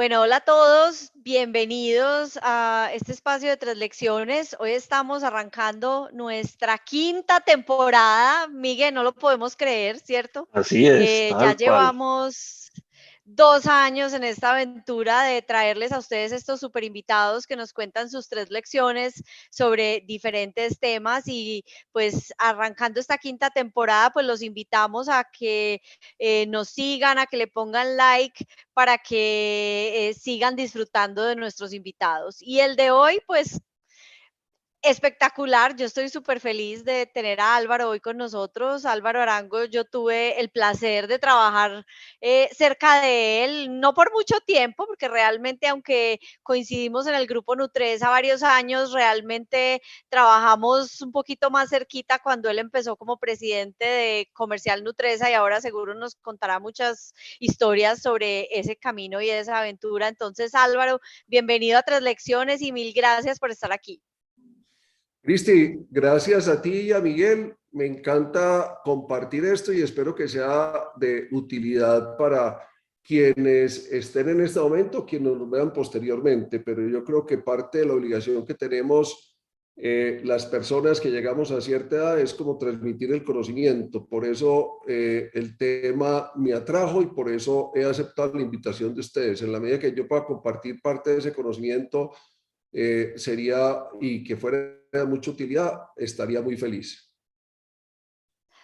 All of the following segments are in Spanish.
Bueno, hola a todos, bienvenidos a este espacio de tres lecciones. Hoy estamos arrancando nuestra quinta temporada. Miguel, no lo podemos creer, ¿cierto? Así es. Eh, ya llevamos dos años en esta aventura de traerles a ustedes estos super invitados que nos cuentan sus tres lecciones sobre diferentes temas y pues arrancando esta quinta temporada, pues los invitamos a que eh, nos sigan, a que le pongan like para que eh, sigan disfrutando de nuestros invitados. Y el de hoy, pues Espectacular, yo estoy súper feliz de tener a Álvaro hoy con nosotros. Álvaro Arango, yo tuve el placer de trabajar eh, cerca de él, no por mucho tiempo, porque realmente aunque coincidimos en el grupo Nutresa varios años, realmente trabajamos un poquito más cerquita cuando él empezó como presidente de Comercial Nutresa y ahora seguro nos contará muchas historias sobre ese camino y esa aventura. Entonces, Álvaro, bienvenido a Tres Lecciones y mil gracias por estar aquí. Cristi, gracias a ti y a Miguel. Me encanta compartir esto y espero que sea de utilidad para quienes estén en este momento, quienes nos vean posteriormente, pero yo creo que parte de la obligación que tenemos eh, las personas que llegamos a cierta edad es como transmitir el conocimiento. Por eso eh, el tema me atrajo y por eso he aceptado la invitación de ustedes. En la medida que yo pueda compartir parte de ese conocimiento, eh, sería y que fuera de mucha utilidad, estaría muy feliz.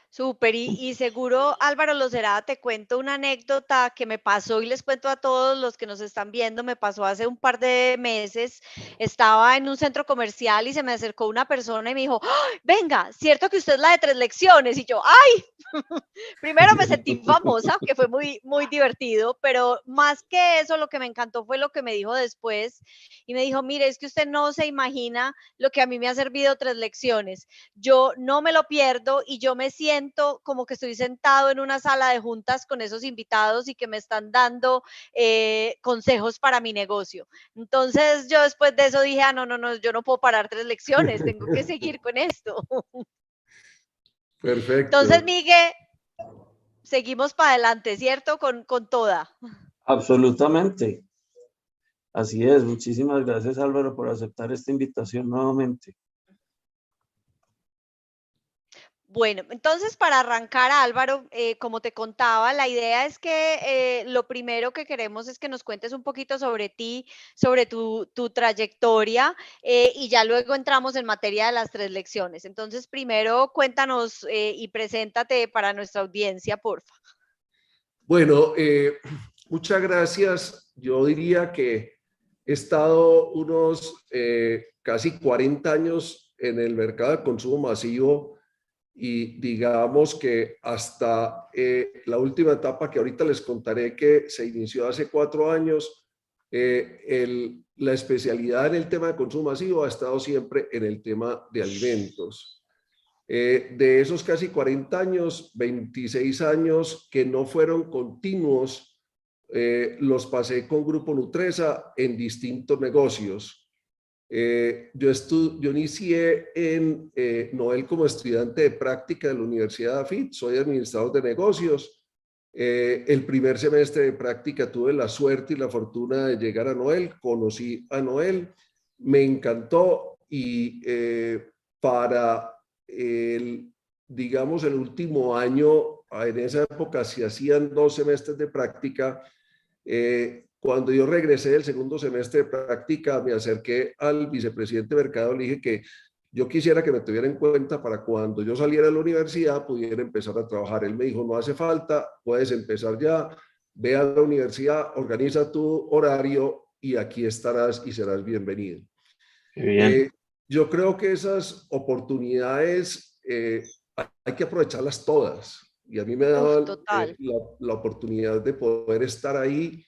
Súper, y, seguro Álvaro Locerada, te cuento una anécdota que me pasó y les cuento a todos los que nos están viendo, me pasó hace un par de meses, estaba en un centro comercial y se me acercó una persona y me dijo, venga, cierto que usted es la de tres lecciones, y yo, ay, primero me sentí famosa, que fue muy, muy divertido, pero más que eso, lo que me encantó fue lo que me dijo después, y me dijo, mire, es que usted no se imagina lo que a mí me ha servido tres lecciones, yo no me lo pierdo y yo me siento como que estoy sentado en una sala de juntas con esos invitados y que me están dando eh, consejos para mi negocio. Entonces yo después de eso dije, ah, no, no, no, yo no puedo parar tres lecciones, tengo que seguir con esto. Perfecto. Entonces, Miguel, seguimos para adelante, ¿cierto? Con, con toda. Absolutamente. Así es. Muchísimas gracias, Álvaro, por aceptar esta invitación nuevamente. Bueno, entonces para arrancar, Álvaro, eh, como te contaba, la idea es que eh, lo primero que queremos es que nos cuentes un poquito sobre ti, sobre tu, trayectoria eh, y ya luego entramos en materia de las tres lecciones. Entonces, primero cuéntanos y preséntate para nuestra audiencia, porfa. Bueno, muchas gracias. Yo diría que he estado unos casi 40 años en el mercado de consumo masivo y digamos que hasta eh, la última etapa que ahorita les contaré que se inició hace cuatro años, eh, el, la especialidad en el tema de consumo masivo ha estado siempre en el tema de alimentos. Eh, de esos casi 40 años, 26 años que no fueron continuos, los pasé con Grupo Nutresa en distintos negocios. Eh, yo, yo inicié en eh, Noel como estudiante de práctica de la Universidad de AFIT, soy administrador de negocios. Eh, el primer semestre de práctica tuve la suerte y la fortuna de llegar a Noel, conocí a Noel, me encantó y para el, digamos, el último año, en esa época se hacían dos semestres de práctica, cuando yo regresé del segundo semestre de práctica, me acerqué al vicepresidente de mercado, le dije que yo quisiera que me tuviera en cuenta para cuando yo saliera de la universidad pudiera empezar a trabajar. Él me dijo, no hace falta, puedes empezar ya, ve a la universidad, organiza tu horario y aquí estarás y serás bienvenido. Eh, yo creo que esas oportunidades eh, hay que aprovecharlas todas. Y a mí me ha dado eh, la, la, oportunidad de poder estar ahí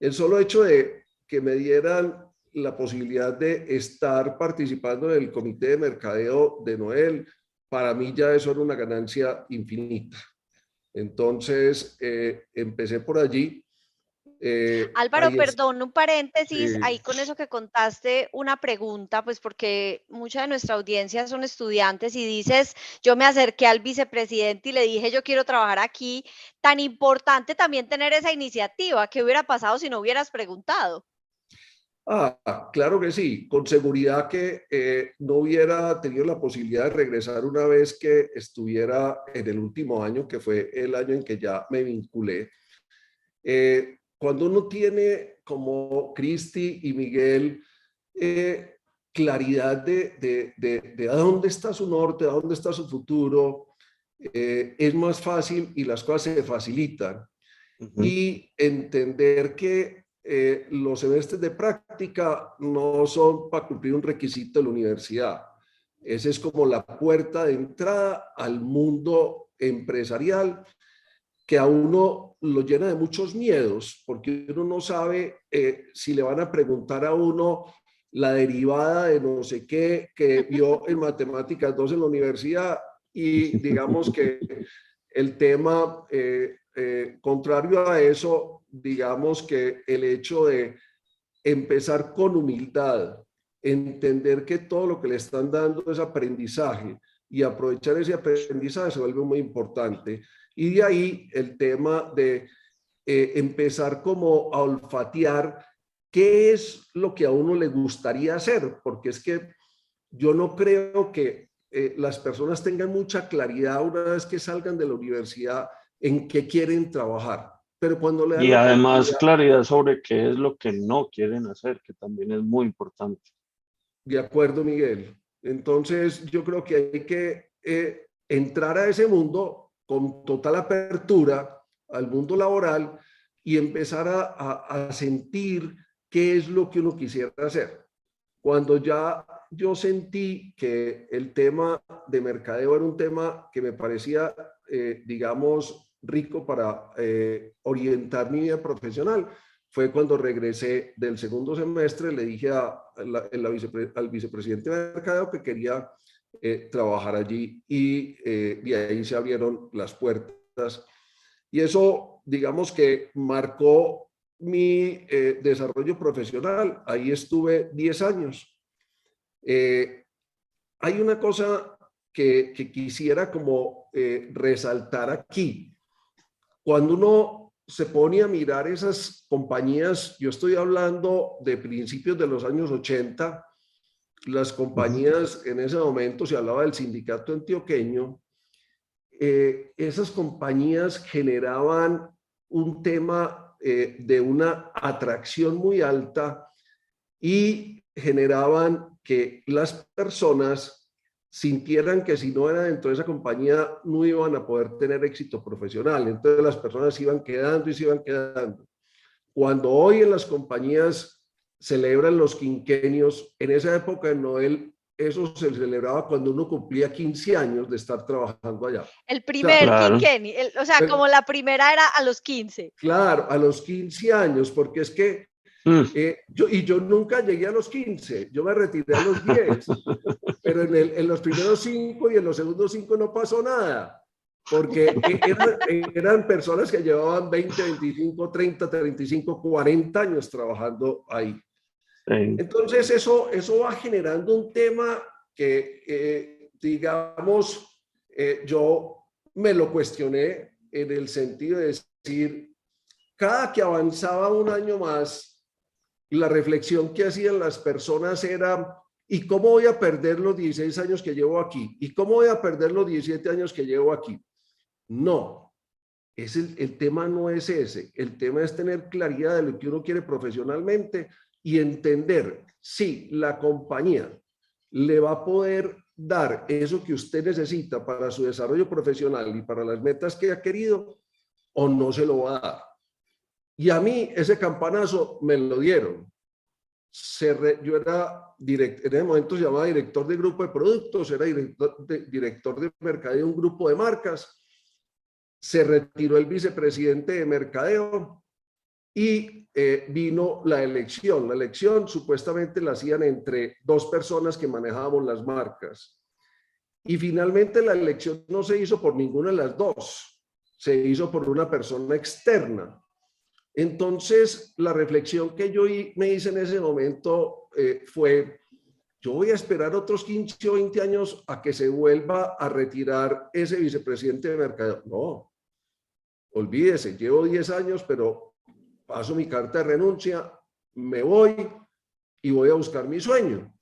el solo hecho de que me dieran la posibilidad de estar participando en el comité de mercadeo de Noel, para mí ya eso era una ganancia infinita. Entonces, eh, empecé por allí Eh, Álvaro, perdón, un paréntesis ahí con eso que contaste, una pregunta, pues porque mucha de nuestra audiencia son estudiantes y dices, yo me acerqué al vicepresidente y le dije, yo quiero trabajar aquí. Tan importante también tener esa iniciativa. ¿Qué hubiera pasado si no hubieras preguntado? Ah, claro que sí, con seguridad que eh, no hubiera tenido la posibilidad de regresar una vez que estuviera en el último año, que fue el año en que ya me vinculé. Eh, cuando uno tiene como Cristi y Miguel eh, claridad de, de, de, a dónde está su norte, a dónde está su futuro, es más fácil y las cosas se facilitan. Y entender que eh, los semestres de práctica no son para cumplir un requisito de la universidad. Esa es como la puerta de entrada al mundo empresarial que a uno lo llena de muchos miedos, porque uno no sabe eh, si le van a preguntar a uno la derivada de no sé qué que vio en matemáticas 2 en la universidad y digamos que el tema eh, contrario a eso digamos que el hecho de empezar con humildad, entender que todo lo que le están dando es aprendizaje y aprovechar ese aprendizaje se vuelve muy importante. Y de ahí el tema de eh, empezar como a olfatear qué es lo que a uno le gustaría hacer, porque es que yo no creo que eh, las personas tengan mucha claridad una vez que salgan de la universidad en qué quieren trabajar. Pero cuando le y además claridad sobre qué es lo que no quieren hacer, que también es muy importante. De acuerdo, Miguel. Entonces, yo creo que hay que eh, entrar a ese mundo con total apertura al mundo laboral y empezar a, sentir qué es lo que uno quisiera hacer. Cuando ya yo sentí que el tema de mercadeo era un tema que me parecía, eh, digamos, rico para eh, orientar mi vida profesional fue cuando regresé del segundo semestre, le dije al vicepresidente de mercado que quería eh, trabajar allí y eh, de ahí se abrieron las puertas. Y eso, digamos que marcó mi desarrollo profesional. Ahí estuve 10 años. hay una cosa que, que quisiera como resaltar aquí cuando uno se pone a mirar esas compañías, yo estoy hablando de principios de los años 80, las compañías, en ese momento se hablaba del sindicato antioqueño, eh, esas compañías generaban un tema eh, de una atracción muy alta y generaban que las personas sintieran que si no era dentro de esa compañía no iban a poder tener éxito profesional. Entonces las personas iban quedando y se iban quedando. Cuando hoy en las compañías celebran los quinquenios, en esa época de Noel, eso se celebraba cuando uno cumplía 15 años de estar trabajando allá. El primer quinquenio, o sea, como la primera era a los 15. Claro, a los 15 años, porque es que Mm. Eh, yo, y yo nunca llegué a los 15, yo me retiré a los 10, pero en, el, en los primeros 5 y en los segundos 5 no pasó nada, porque e, eran, eran, personas que llevaban 20, 25, 30, 35, 40 años trabajando ahí. Entonces eso, eso va generando un tema que, eh, digamos, eh, yo me lo cuestioné en el sentido de decir, cada que avanzaba un año más, la reflexión que hacían las personas era, ¿y cómo voy a perder los 16 años que llevo aquí? ¿Y cómo voy a perder los 17 años que llevo aquí? No, es el, el tema no es ese. El tema es tener claridad de lo que uno quiere profesionalmente y entender si la compañía le va a poder dar eso que usted necesita para su desarrollo profesional y para las metas que ha querido o no se lo va a dar. Y a mí ese campanazo me lo dieron. yo era, direct, en ese momento se llamaba director de grupo de productos, era director de, director de mercadeo de un grupo de marcas. Se retiró el vicepresidente de mercadeo y eh, vino la elección. La elección supuestamente la hacían entre dos personas que manejábamos las marcas. Y finalmente la elección no se hizo por ninguna de las dos, se hizo por una persona externa Entonces, la reflexión que yo me hice en ese momento eh, fue, yo voy a esperar otros 15 o 20 años a que se vuelva a retirar ese vicepresidente de mercado. No, olvídese, llevo 10 años, pero paso mi carta de renuncia, me voy y voy a buscar mi sueño.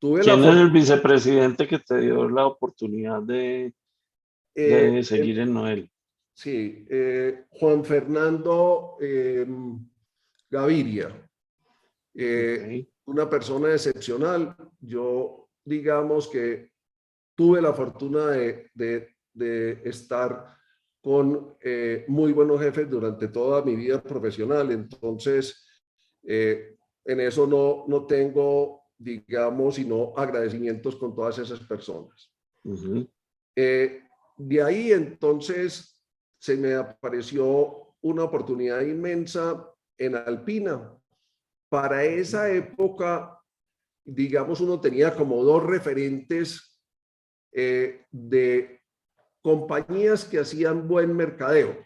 Tuve ¿Quién es el vicepresidente que te dio la oportunidad de, de eh, seguir en Noel? Sí, eh, Juan Fernando em, Gaviria. Eh, una persona excepcional. Yo, digamos que tuve la fortuna de, estar con eh, muy buenos jefes durante toda mi vida profesional. Entonces, en eso no, no tengo, digamos, sino agradecimientos con todas esas personas. de ahí, entonces, se me apareció una oportunidad inmensa en Alpina. Para esa época, digamos, uno tenía como dos referentes eh, de compañías que hacían buen mercadeo.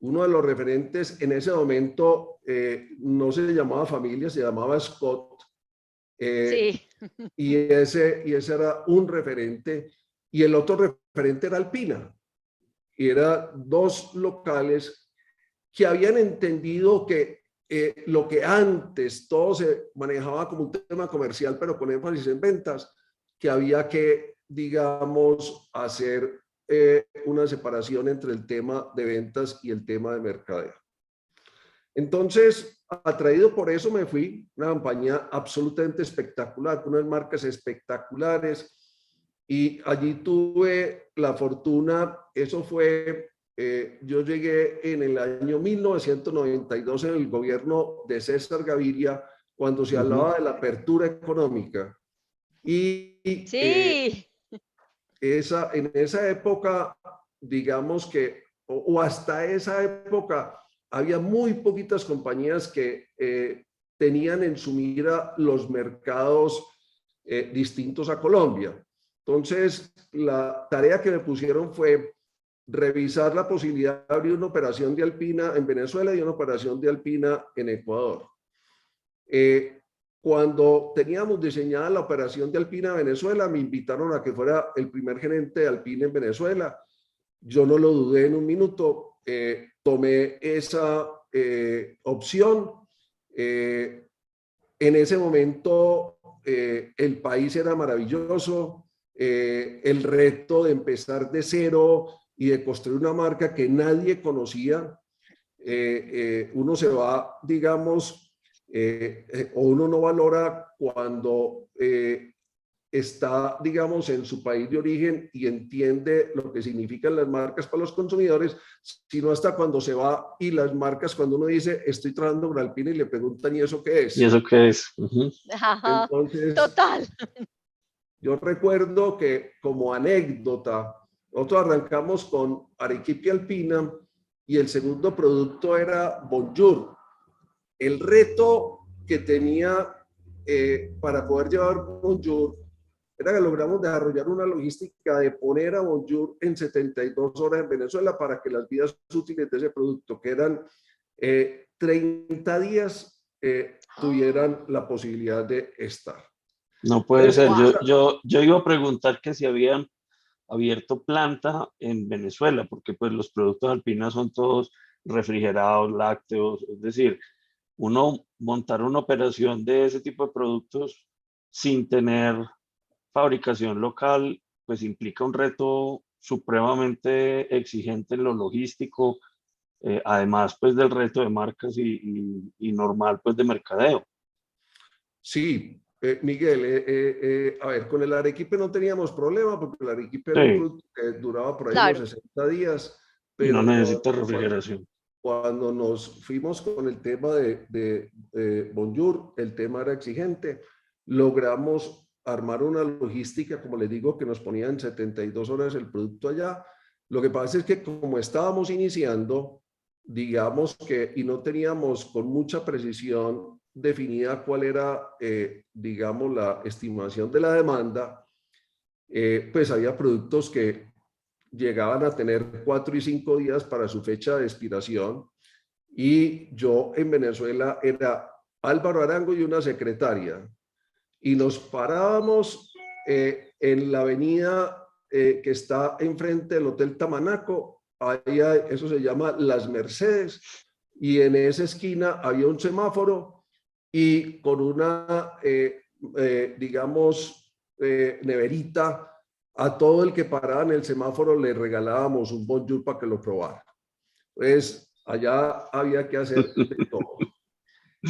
Uno de los referentes en ese momento eh, no se llamaba familia, se llamaba Scott. Eh, sí. y, ese, y ese era un referente. Y el otro referente era Alpina y eran dos locales que habían entendido que eh, lo que antes todo se manejaba como un tema comercial, pero con énfasis en ventas, que había que, digamos, hacer eh, una separación entre el tema de ventas y el tema de mercadeo. Entonces, atraído por eso me fui, una campaña absolutamente espectacular, con unas marcas espectaculares, y allí tuve la fortuna, eso fue, eh, yo llegué en el año 1992 en el gobierno de César Gaviria, cuando se hablaba de la apertura económica. Y sí. Eh, esa, en esa época, digamos que, o, hasta esa época, había muy poquitas compañías que eh, tenían en su mira los mercados distintos a Colombia. Entonces, la tarea que me pusieron fue revisar la posibilidad de abrir una operación de Alpina en Venezuela y una operación de Alpina en Ecuador. Eh, cuando teníamos diseñada la operación de Alpina Venezuela, me invitaron a que fuera el primer gerente de Alpina en Venezuela. Yo no lo dudé en un minuto, eh, tomé esa eh, opción. en ese momento el país era maravilloso, eh, el reto de empezar de cero y de construir una marca que nadie conocía. Eh, eh, uno se va, digamos, o uno no valora cuando está, digamos, en su país de origen y entiende lo que significan las marcas para los consumidores, sino hasta cuando se va y las marcas, cuando uno dice, estoy trabajando con Alpine y le preguntan, ¿y eso qué es? ¿Y eso qué es? Total. Yo recuerdo que como anécdota, nosotros arrancamos con Arequipe Alpina y el segundo producto era Bonjour. El reto que tenía eh, para poder llevar Bonjour era que logramos desarrollar una logística de poner a Bonjour en 72 horas en Venezuela para que las vidas útiles de ese producto, que eran 30 eh, días, eh, tuvieran la posibilidad de estar. No puede ser. Yo, yo, yo iba a preguntar que si habían abierto planta en Venezuela, porque pues los productos alpinas son todos refrigerados, lácteos, es decir, uno montar una operación de ese tipo de productos sin tener fabricación local, pues implica un reto supremamente exigente en lo logístico, eh, además pues del reto de marcas y, y normal pues de mercadeo. Sí, eh, Miguel, eh, eh, a ver, con el Arequipe no teníamos problema porque el Arequipe era un producto que duraba por ahí unos 60 días. Pero no necesita refrigeración. Cuando nos fuimos con el tema de, de, Bonjour, el tema era exigente, logramos armar una logística, como les digo, que nos ponía en 72 horas el producto allá. Lo que pasa es que como estábamos iniciando, digamos que, y no teníamos con mucha precisión definida cuál era, eh, digamos, la estimación de la demanda, eh, pues había productos que llegaban a tener cuatro y cinco días para su fecha de expiración y yo en Venezuela era Álvaro Arango y una secretaria. Y nos parábamos eh, en la avenida eh, que está enfrente del Hotel Tamanaco, ahí eso se llama Las Mercedes, y en esa esquina había un semáforo y con una, eh, digamos, neverita, a todo el que paraba en el semáforo le regalábamos un bonjour para que lo probara. Pues allá había que hacer todo.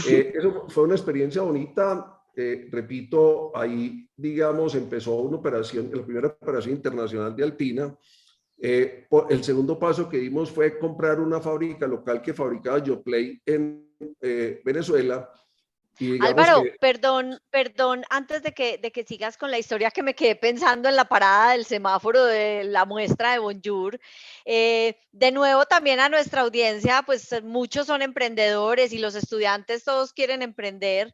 Eh, eso fue una experiencia bonita. Eh, repito, ahí, digamos, empezó una operación, la primera operación internacional de Alpina. Eh, el segundo paso que dimos fue comprar una fábrica local que fabricaba Yoplay en Venezuela Álvaro, perdón, perdón, antes de que, de que sigas con la historia que me quedé pensando en la parada del semáforo de la muestra de Bonjour, eh, de nuevo también a nuestra audiencia, pues muchos son emprendedores y los estudiantes todos quieren emprender.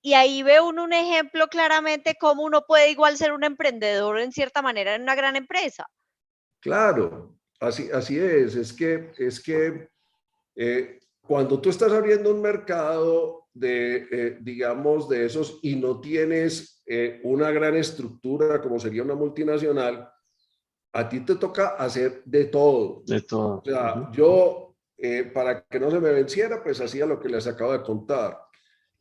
Y ahí ve uno un ejemplo claramente cómo uno puede igual ser un emprendedor en cierta manera en una gran empresa. Claro, así, así es. Es que, es que eh, cuando tú estás abriendo un mercado, de, eh, digamos, de esos y no tienes eh, una gran estructura como sería una multinacional, a ti te toca hacer de todo. De todo. O sea, yo, eh, para que no se me venciera, pues hacía lo que les acabo de contar.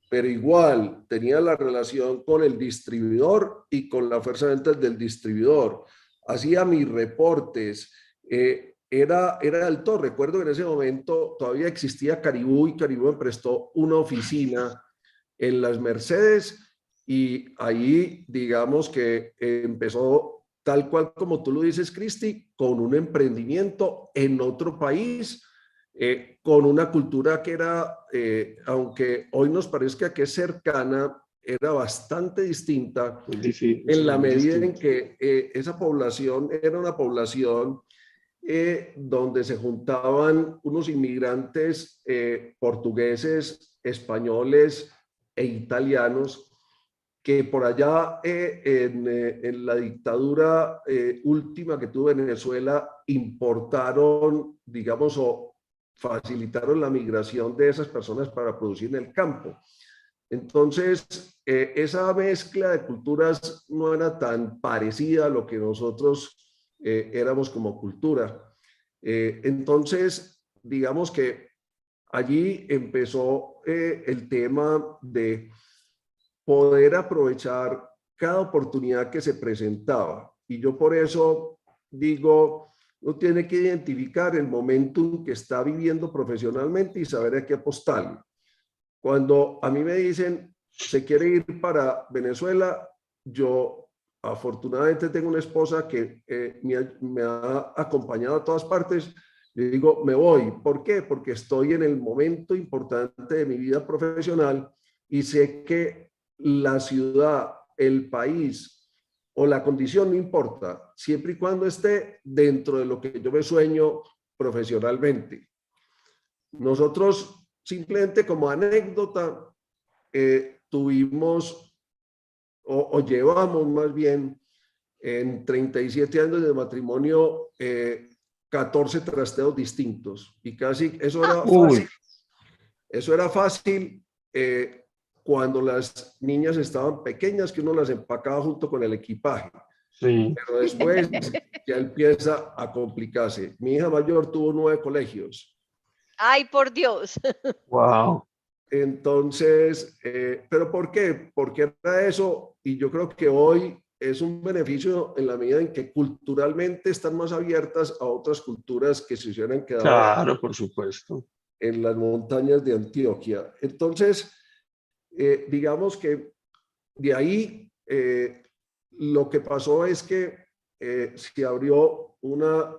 Pero igual tenía la relación con el distribuidor y con la fuerza de ventas del distribuidor. Hacía mis reportes. Eh, era, era alto. Recuerdo que en ese momento todavía existía Caribú y Caribú me prestó una oficina en las Mercedes y ahí digamos que empezó tal cual como tú lo dices, Cristi, con un emprendimiento en otro país, eh, con una cultura que era, eh, aunque hoy nos parezca que es cercana, era bastante distinta en la medida en que eh, esa población era una población eh, donde se juntaban unos inmigrantes eh, portugueses, españoles e italianos que por allá eh, en, la dictadura última que tuvo Venezuela importaron, digamos, o facilitaron la migración de esas personas para producir en el campo. Entonces, esa mezcla de culturas no era tan parecida a lo que nosotros eh, éramos como cultura. Eh, entonces, digamos que allí empezó eh, el tema de poder aprovechar cada oportunidad que se presentaba. Y yo por eso digo, uno tiene que identificar el momento que está viviendo profesionalmente y saber a qué apostar. Cuando a mí me dicen, se quiere ir para Venezuela, yo afortunadamente tengo una esposa que eh, me, ha, acompañado a todas partes. Le digo, me voy. ¿Por qué? Porque estoy en el momento importante de mi vida profesional y sé que la ciudad, el país o la condición no importa, siempre y cuando esté dentro de lo que yo me sueño profesionalmente. Nosotros simplemente como anécdota eh, tuvimos o, llevamos más bien en 37 años de matrimonio 14 eh, trasteos distintos y casi eso era fácil. Eso era fácil eh, cuando las niñas estaban pequeñas que uno las empacaba junto con el equipaje. Sí. Pero después ya empieza a complicarse. Mi hija mayor tuvo nueve colegios. Ay, por Dios. Wow. Entonces, eh, ¿pero por qué? Porque era eso y yo creo que hoy es un beneficio en la medida en que culturalmente están más abiertas a otras culturas que se hubieran quedado. Claro, por supuesto. En las montañas de Antioquia. Entonces, eh, digamos que de ahí eh, lo que pasó es que se abrió una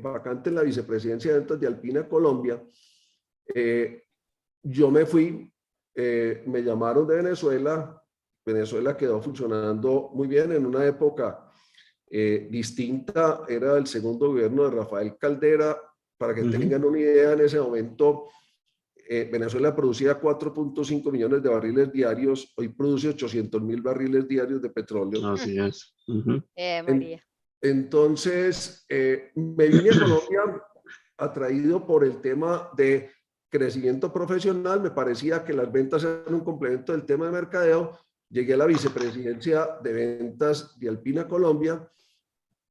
vacante en la vicepresidencia de ventas de Alpina Colombia yo me fui, eh, me llamaron de Venezuela, Venezuela quedó funcionando muy bien en una época eh, distinta, era el segundo gobierno de Rafael Caldera, para que tengan una idea, en ese momento eh, Venezuela producía 4.5 millones de barriles diarios, hoy produce 800 mil barriles diarios de petróleo. Así es. entonces, me vine a Colombia atraído por el tema de crecimiento profesional, me parecía que las ventas eran un complemento del tema de mercadeo. Llegué a la vicepresidencia de ventas de Alpina Colombia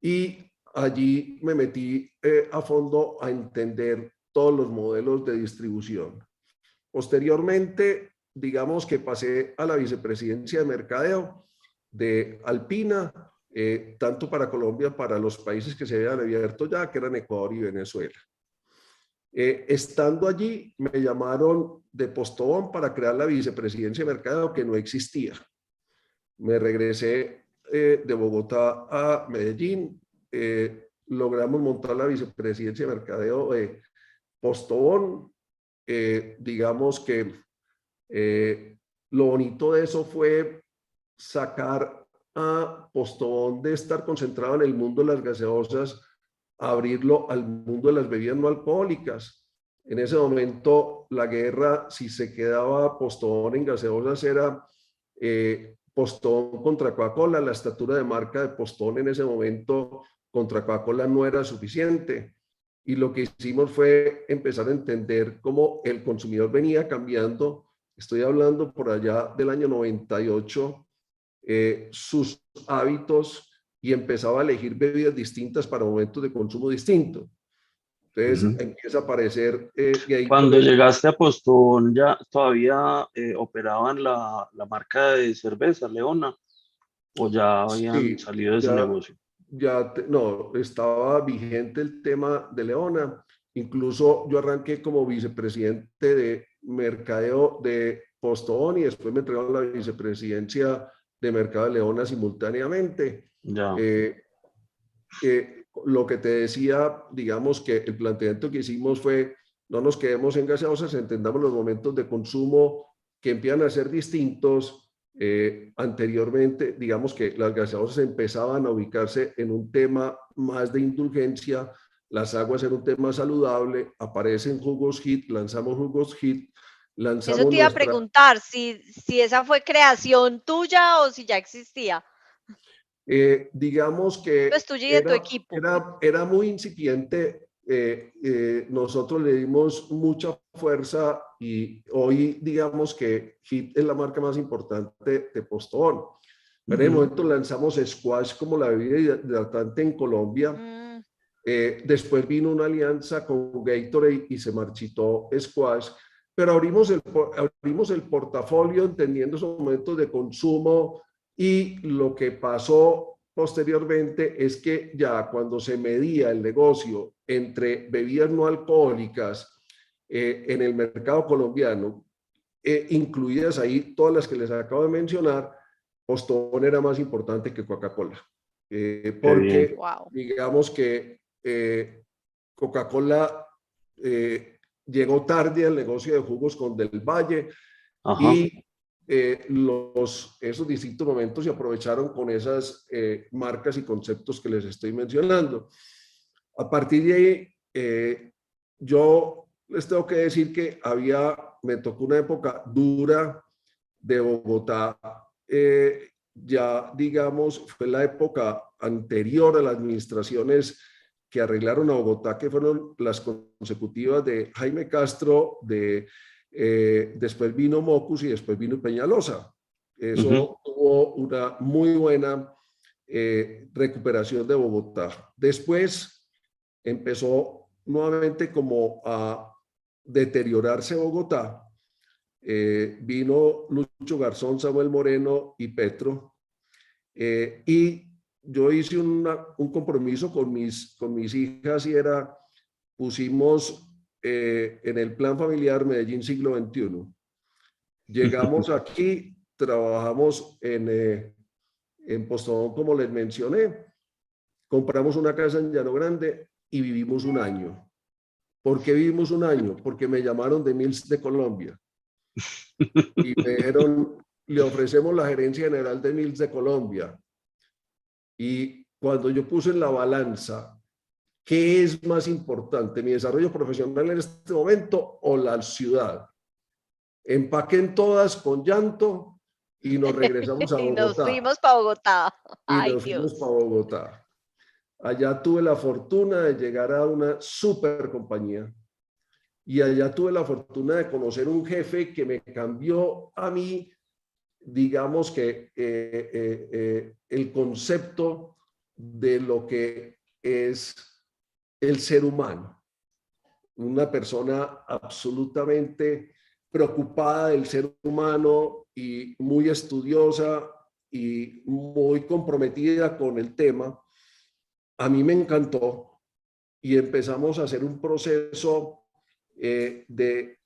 y allí me metí eh, a fondo a entender todos los modelos de distribución. Posteriormente, digamos que pasé a la vicepresidencia de mercadeo de Alpina, eh, tanto para Colombia, para los países que se habían abierto ya, que eran Ecuador y Venezuela. Eh, estando allí, me llamaron de Postobón para crear la vicepresidencia de mercadeo que no existía. Me regresé eh, de Bogotá a Medellín, logramos montar la vicepresidencia de mercadeo de Postobón. digamos que lo bonito de eso fue sacar a Postobón de estar concentrado en el mundo de las gaseosas, abrirlo al mundo de las bebidas no alcohólicas. En ese momento, la guerra, si se quedaba Postobón en gaseosas, era eh, Postobón contra Coca-Cola. La estatura de marca de Postobón en ese momento contra Coca-Cola no era suficiente. Y lo que hicimos fue empezar a entender cómo el consumidor venía cambiando. Estoy hablando por allá del año 98, eh, sus hábitos y empezaba a elegir bebidas distintas para momentos de consumo distintos. Entonces empieza a aparecer... Eh, Cuando llegaste a Postón, ¿ya todavía eh, operaban la, la, marca de cerveza, Leona? ¿O ya habían salido de ese negocio? Ya, no, estaba vigente el tema de Leona. Incluso yo arranqué como vicepresidente de mercadeo de Postón y después me entregaron la vicepresidencia de Mercado de Leona simultáneamente. Eh, lo que te decía, digamos que el planteamiento que hicimos fue, no nos quedemos en gaseosas, entendamos los momentos de consumo que empiezan a ser distintos. Eh, anteriormente, digamos que las gaseosas empezaban a ubicarse en un tema más de indulgencia, las aguas en un tema saludable, aparecen jugos HIT, lanzamos jugos HIT, eso te iba a preguntar, si, si esa fue creación tuya o si ya existía. Eh, digamos que pues de tu equipo. Era, era muy incipiente. Eh, eh, nosotros le dimos mucha fuerza y hoy digamos que HIT es la marca más importante de Postón. En el momento lanzamos Squash como la bebida hidratante en Colombia. Mm. después vino una alianza con Gatorade y se marchitó Squash pero abrimos el, abrimos el portafolio entendiendo esos momentos de consumo y lo que pasó posteriormente es que ya cuando se medía el negocio entre bebidas no alcohólicas eh, en el mercado colombiano, eh, incluidas ahí todas las que les acabo de mencionar, Postón era más importante que Coca-Cola. Eh, porque digamos que Coca-Cola llegó tarde al negocio de jugos con Del Valle y eh, los, esos distintos momentos se aprovecharon con esas eh, marcas y conceptos que les estoy mencionando. A partir de ahí, eh, yo les tengo que decir que había, me tocó una época dura de Bogotá, ya digamos, fue la época anterior a las administraciones que arreglaron a Bogotá, que fueron las consecutivas de Jaime Castro, de, eh, después vino Mocus y después vino Peñalosa. Eso tuvo una muy buena eh, recuperación de Bogotá. Después empezó nuevamente como a deteriorarse Bogotá. Eh, vino Lucho Garzón, Samuel Moreno y Petro. y yo hice un compromiso con mis, con mis hijas y era, pusimos eh, en el plan familiar Medellín siglo XXI. Llegamos aquí, trabajamos en, eh, en Postobón, como les mencioné, compramos una casa en Llano Grande y vivimos un año. ¿Por qué vivimos un año? Porque me llamaron de Mills de Colombia y me dijeron, le ofrecemos la gerencia general de Mills de Colombia y cuando yo puse en la balanza qué es más importante, mi desarrollo profesional en este momento o la ciudad, empaquen todas con llanto y nos regresamos a Bogotá. y nos fuimos para Bogotá. Y nos fuimos para Bogotá. Allá tuve la fortuna de llegar a una super compañía y allá tuve la fortuna de conocer un jefe que me cambió a mí, digamos que eh, eh, eh, el concepto de lo que es el ser humano. Una persona absolutamente preocupada del ser humano y muy estudiosa y muy comprometida con el tema. A mí me encantó y empezamos a hacer un proceso eh, de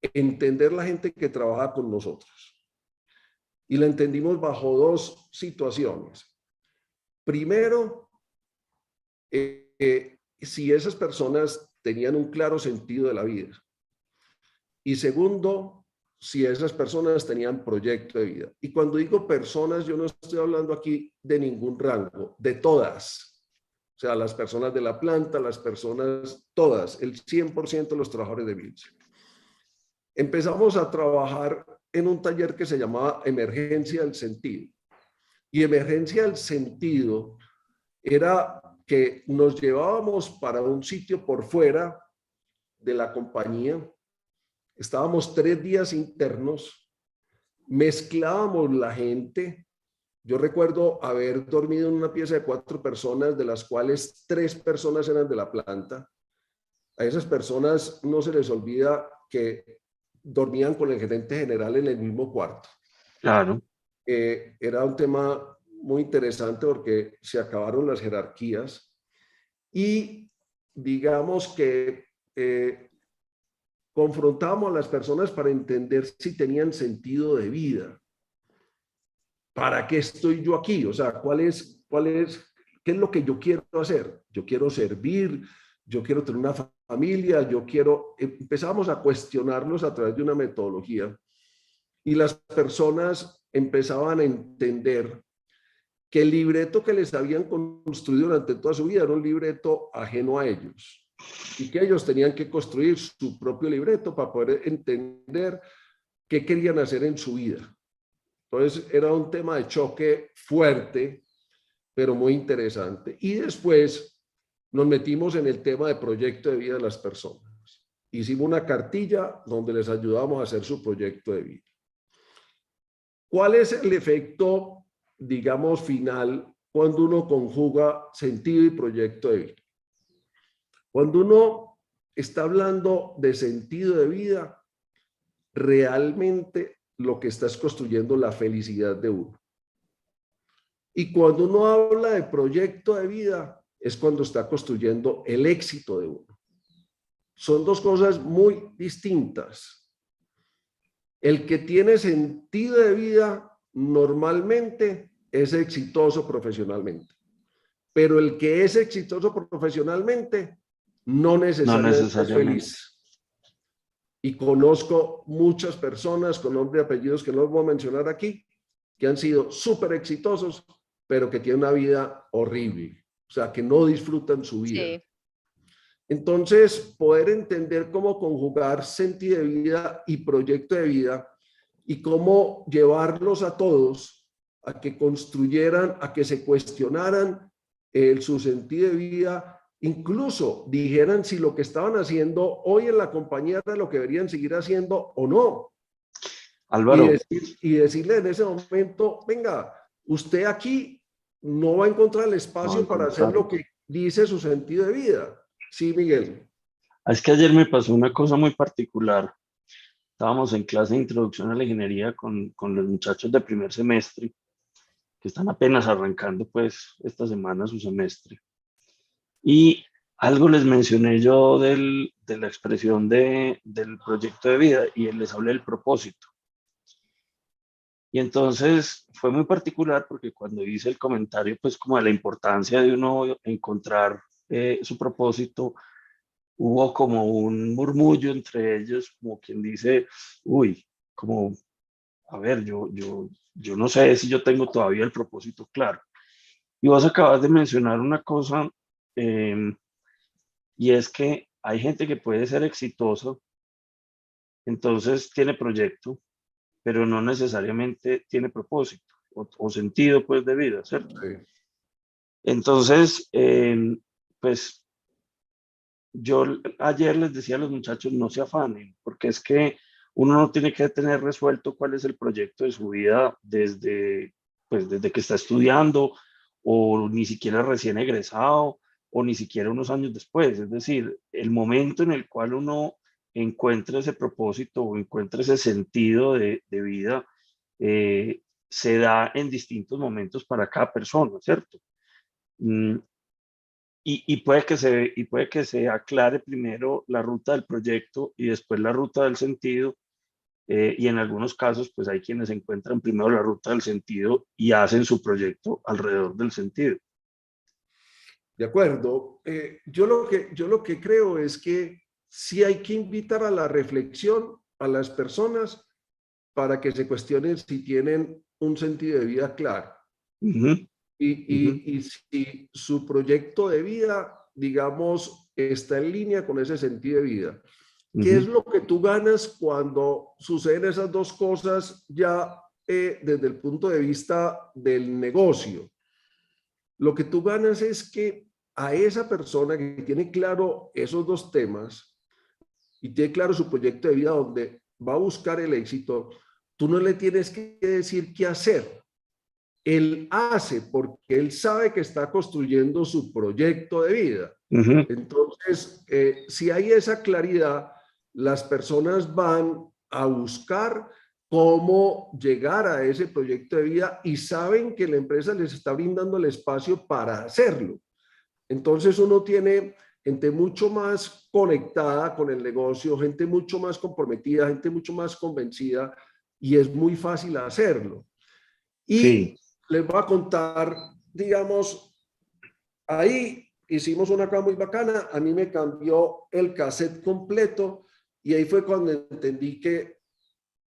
entender la gente que trabaja con nosotros. Y la entendimos bajo dos situaciones. Primero, eh, eh, si esas personas tenían un claro sentido de la vida. Y segundo, si esas personas tenían proyecto de vida. Y cuando digo personas, yo no estoy hablando aquí de ningún rango, de todas o sea, las personas de la planta, las personas, todas, el 100% de los trabajadores de Vilce. Empezamos a trabajar en un taller que se llamaba Emergencia del Sentido. Y Emergencia del Sentido era que nos llevábamos para un sitio por fuera de la compañía. Estábamos tres días internos, mezclábamos la gente, yo recuerdo haber dormido en una pieza de cuatro personas, de las cuales tres personas eran de la planta. A esas personas no se les olvida que dormían con el gerente general en el mismo cuarto. Claro. Eh, era un tema muy interesante porque se acabaron las jerarquías y digamos que eh, a las personas para entender si tenían sentido de vida. ¿para qué estoy yo aquí? O sea, ¿cuál es, cuál es, qué es lo que yo quiero hacer? Yo quiero servir, yo quiero tener una familia, yo quiero, empezamos a cuestionarlos a través de una metodología y las personas empezaban a entender que el libreto que les habían construido durante toda su vida era un libreto ajeno a ellos y que ellos tenían que construir su propio libreto para poder entender qué querían hacer en su vida. Entonces era un tema de choque fuerte, pero muy interesante. Y después nos metimos en el tema de proyecto de vida de las personas. Hicimos una cartilla donde les ayudamos a hacer su proyecto de vida. ¿Cuál es el efecto, digamos, final cuando uno conjuga sentido y proyecto de vida? Cuando uno está hablando de sentido de vida, realmente lo que estás construyendo la felicidad de uno. Y cuando uno habla de proyecto de vida, es cuando está construyendo el éxito de uno. Son dos cosas muy distintas. El que tiene sentido de vida normalmente es exitoso profesionalmente, pero el que es exitoso profesionalmente no necesariamente, es feliz. Y conozco muchas personas con nombres y apellidos que no voy a mencionar aquí, que han sido súper exitosos, pero que tienen una vida horrible, o sea, que no disfrutan su vida. Entonces, poder entender cómo conjugar sentido de vida y proyecto de vida y cómo llevarlos a todos a que construyeran, a que se cuestionaran el, su sentido de vida incluso dijeran si lo que estaban haciendo hoy en la compañía era lo que deberían seguir haciendo o no. Álvaro. Y, decirle en ese momento, venga, usted aquí no va a encontrar el espacio para hacer lo que dice su sentido de vida. Sí, Miguel. Es que ayer me pasó una cosa muy particular. Estábamos en clase de introducción a la ingeniería con, con los muchachos de primer semestre, que están apenas arrancando pues esta semana su semestre. Y algo les mencioné yo del, de la expresión de, del proyecto de vida y les hablé del propósito. Y entonces fue muy particular porque cuando hice el comentario, pues como de la importancia de uno encontrar eh, su propósito, hubo como un murmullo entre ellos, como quien dice, uy, como, a ver, yo, yo, yo no sé si yo tengo todavía el propósito claro. Y vos acabas de mencionar una cosa Em, y es que hay gente que puede ser exitoso, entonces tiene proyecto, pero no necesariamente tiene propósito o, sentido pues de vida, ¿cierto? Entonces, em, pues yo ayer les decía a los muchachos, no se afanen, porque es que uno no tiene que tener resuelto cuál es el proyecto de su vida desde, pues, desde que está estudiando o ni siquiera recién egresado o ni siquiera unos años después. Es decir, el momento en el cual uno encuentra ese propósito o encuentra ese sentido de, vida, eh, se da en distintos momentos para cada persona, ¿cierto? Y, puede que se, y puede que se aclare primero la ruta del proyecto y después la ruta del sentido. Eh, y en algunos casos, pues hay quienes encuentran primero la ruta del sentido y hacen su proyecto alrededor del sentido. De acuerdo. Eh, yo, lo que, yo lo que creo es que sí hay que invitar a la reflexión a las personas para que se cuestionen si tienen un sentido de vida claro. Y, si su proyecto de vida, digamos, está en línea con ese sentido de vida. ¿Qué es lo que tú ganas cuando suceden esas dos cosas ya eh, desde el punto de vista del negocio? Lo que tú ganas es que a esa persona que tiene claro esos dos temas y tiene claro su proyecto de vida donde va a buscar el éxito, tú no le tienes que decir qué hacer él hace porque él sabe que está construyendo su proyecto de vida. Entonces, eh, si hay esa claridad, las personas van a buscar cómo llegar a ese proyecto de vida y saben que la empresa les está brindando el espacio para hacerlo. Entonces uno tiene gente mucho más conectada con el negocio, gente mucho más comprometida, gente mucho más convencida y es muy fácil hacerlo. Y les voy a contar, digamos, ahí hicimos una cosa muy bacana, a mí me cambió el cassette completo y ahí fue cuando entendí que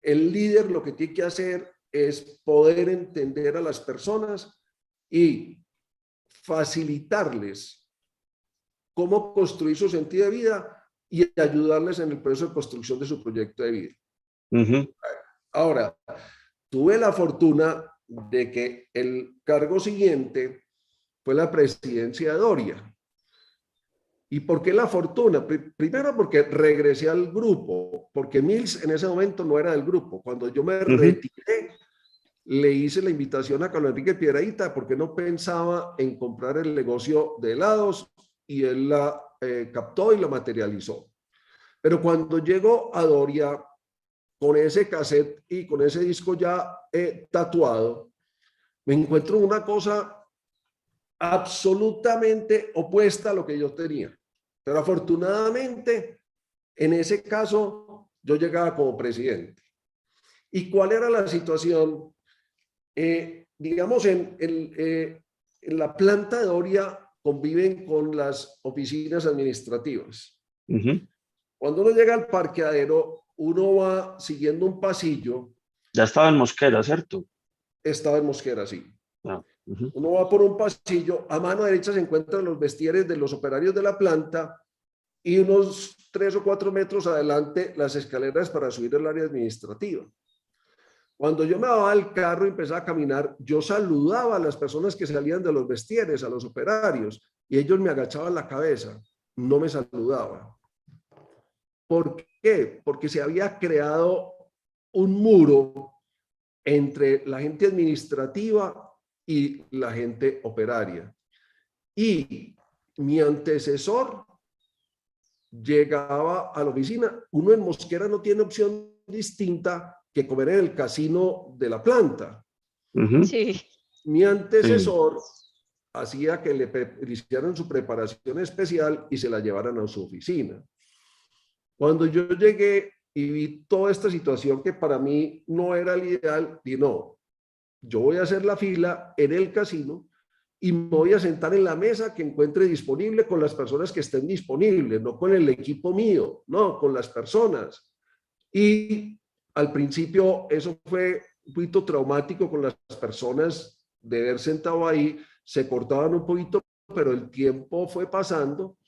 el líder lo que tiene que hacer es poder entender a las personas y facilitarles cómo construir su sentido de vida y ayudarles en el proceso de construcción de su proyecto de vida. Ahora, tuve la fortuna de que el cargo siguiente fue la presidencia de Doria. ¿Y por qué la fortuna? Primero porque regresé al grupo, porque Mills en ese momento no era del grupo. Cuando yo me retiré, le hice la invitación a Carlos Enrique Piedraíta porque no pensaba en comprar el negocio de helados y él la eh, captó y lo materializó. Pero cuando llegó a Doria, con ese cassette y con ese disco ya eh, tatuado, me encuentro una cosa absolutamente opuesta a lo que yo tenía. Pero afortunadamente, en ese caso, yo llegaba como presidente. ¿Y cuál era la situación? Eh, digamos, en, eh, en, la planta de Oria conviven con las oficinas administrativas. Cuando uno llega al parqueadero, uno va siguiendo un pasillo. Ya estaba en Mosquera, ¿cierto? Estaba en Mosquera, sí. Ah, uno va por un pasillo, a mano derecha se encuentran los vestieres de los operarios de la planta y unos tres o cuatro metros adelante las escaleras para subir al área administrativa. Cuando yo me daba al carro y empezaba a caminar, yo saludaba a las personas que salían de los vestieres, a los operarios, y ellos me agachaban la cabeza, no me saludaban. ¿Por qué? Porque se había creado un muro entre la gente administrativa y la gente operaria. Y mi antecesor llegaba a la oficina. Uno en Mosquera no tiene opción distinta que comer en el casino de la planta. Sí. Mi antecesor hacía que le, le hicieran su preparación especial y se la llevaran a su oficina. Cuando yo llegué y vi toda esta situación que para mí no era el ideal, y no, yo voy a hacer la fila en el casino y me voy a sentar en la mesa que encuentre disponible con las personas que estén disponibles, no con el equipo mío, no, con las personas. Y al principio eso fue un poquito traumático con las personas de haber sentado ahí, se cortaban un poquito, pero el tiempo fue pasando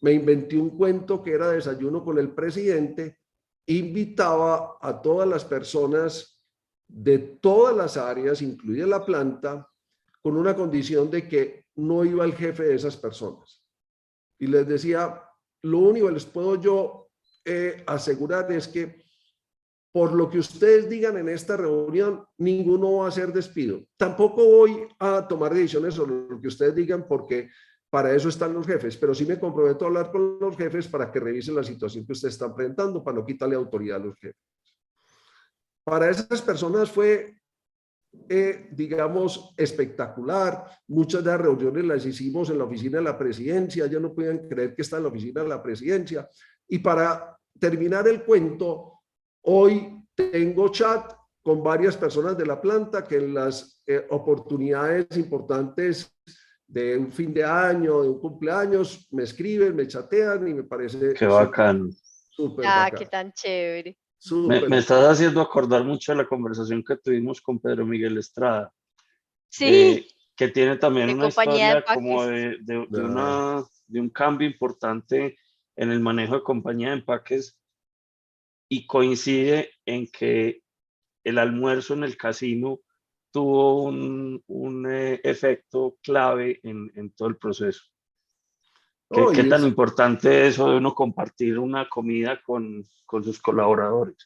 me inventé un cuento que era desayuno con el presidente, invitaba a todas las personas de todas las áreas, incluida la planta, con una condición de que no iba el jefe de esas personas. Y les decía, lo único que les puedo yo eh, asegurar es que por lo que ustedes digan en esta reunión, ninguno va a ser despido. Tampoco voy a tomar decisiones sobre lo que ustedes digan porque para eso están los jefes, pero sí me comprometo a hablar con los jefes para que revisen la situación que ustedes están presentando, para no quitarle autoridad a los jefes. Para esas personas fue, eh, digamos, espectacular. Muchas de las reuniones las hicimos en la oficina de la presidencia, ya no pueden creer que está en la oficina de la presidencia. Y para terminar el cuento, hoy tengo chat con varias personas de la planta que en las eh, oportunidades importantes de un fin de año, de un cumpleaños, me escriben, me chatean y me parece... Qué bacán. Súper ah, qué tan chévere. Me, estás haciendo acordar mucho de la conversación que tuvimos con Pedro Miguel Estrada. Sí. Eh, que tiene también una historia como de, de, una, de un cambio importante en el manejo de compañía de empaques y coincide en que el almuerzo en el casino tuvo un, un eh, efecto clave en, en, todo el proceso. ¿Qué, ¿Qué, tan importante es eso de uno compartir una comida con, con sus colaboradores?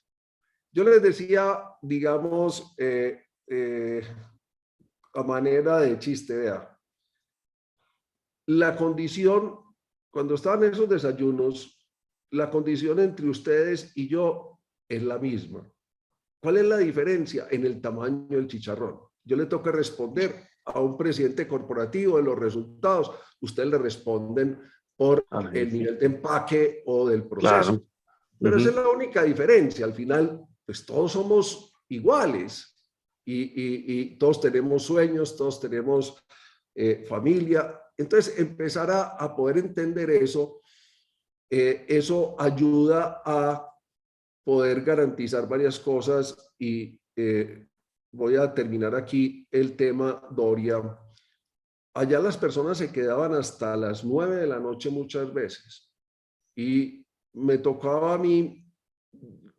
Yo les decía, digamos, eh, eh, a manera de chiste, vea, la condición, cuando estaban esos desayunos, la condición entre ustedes y yo es la misma. ¿Cuál es la diferencia? En el tamaño del chicharrón. Yo le toca responder a un presidente corporativo de los resultados. Ustedes le responden por el nivel de empaque o del proceso. Pero esa es la única diferencia. Al final, pues todos somos iguales y, todos tenemos sueños, todos tenemos eh, familia. Entonces, empezar a, poder entender eso, eh, eso ayuda a poder garantizar varias cosas y eh, voy a terminar aquí el tema Doria. Allá las personas se quedaban hasta las nueve de la noche muchas veces y me tocaba a mí,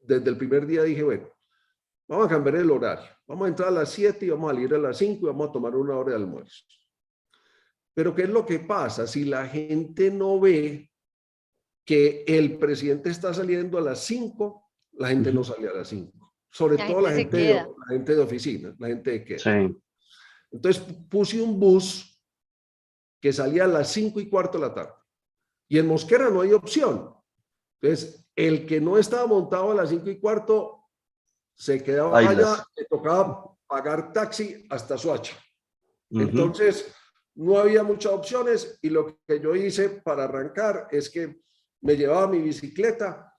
desde el primer día dije, bueno, vamos a cambiar el horario, vamos a entrar a las siete y vamos a salir a las cinco y vamos a tomar una hora de almuerzo. Pero ¿qué es lo que pasa? Si la gente no ve que el presidente está saliendo a las cinco, la gente no sale a las 5. Sobre todo la gente, de, la gente de oficina, la gente de queda. Entonces puse un bus que salía a las 5 y cuarto de la tarde. Y en Mosquera no hay opción. Entonces, el que no estaba montado a las 5 y cuarto se quedaba allá, le tocaba pagar taxi hasta Suacha. Entonces, no había muchas opciones y lo que yo hice para arrancar es que me llevaba mi bicicleta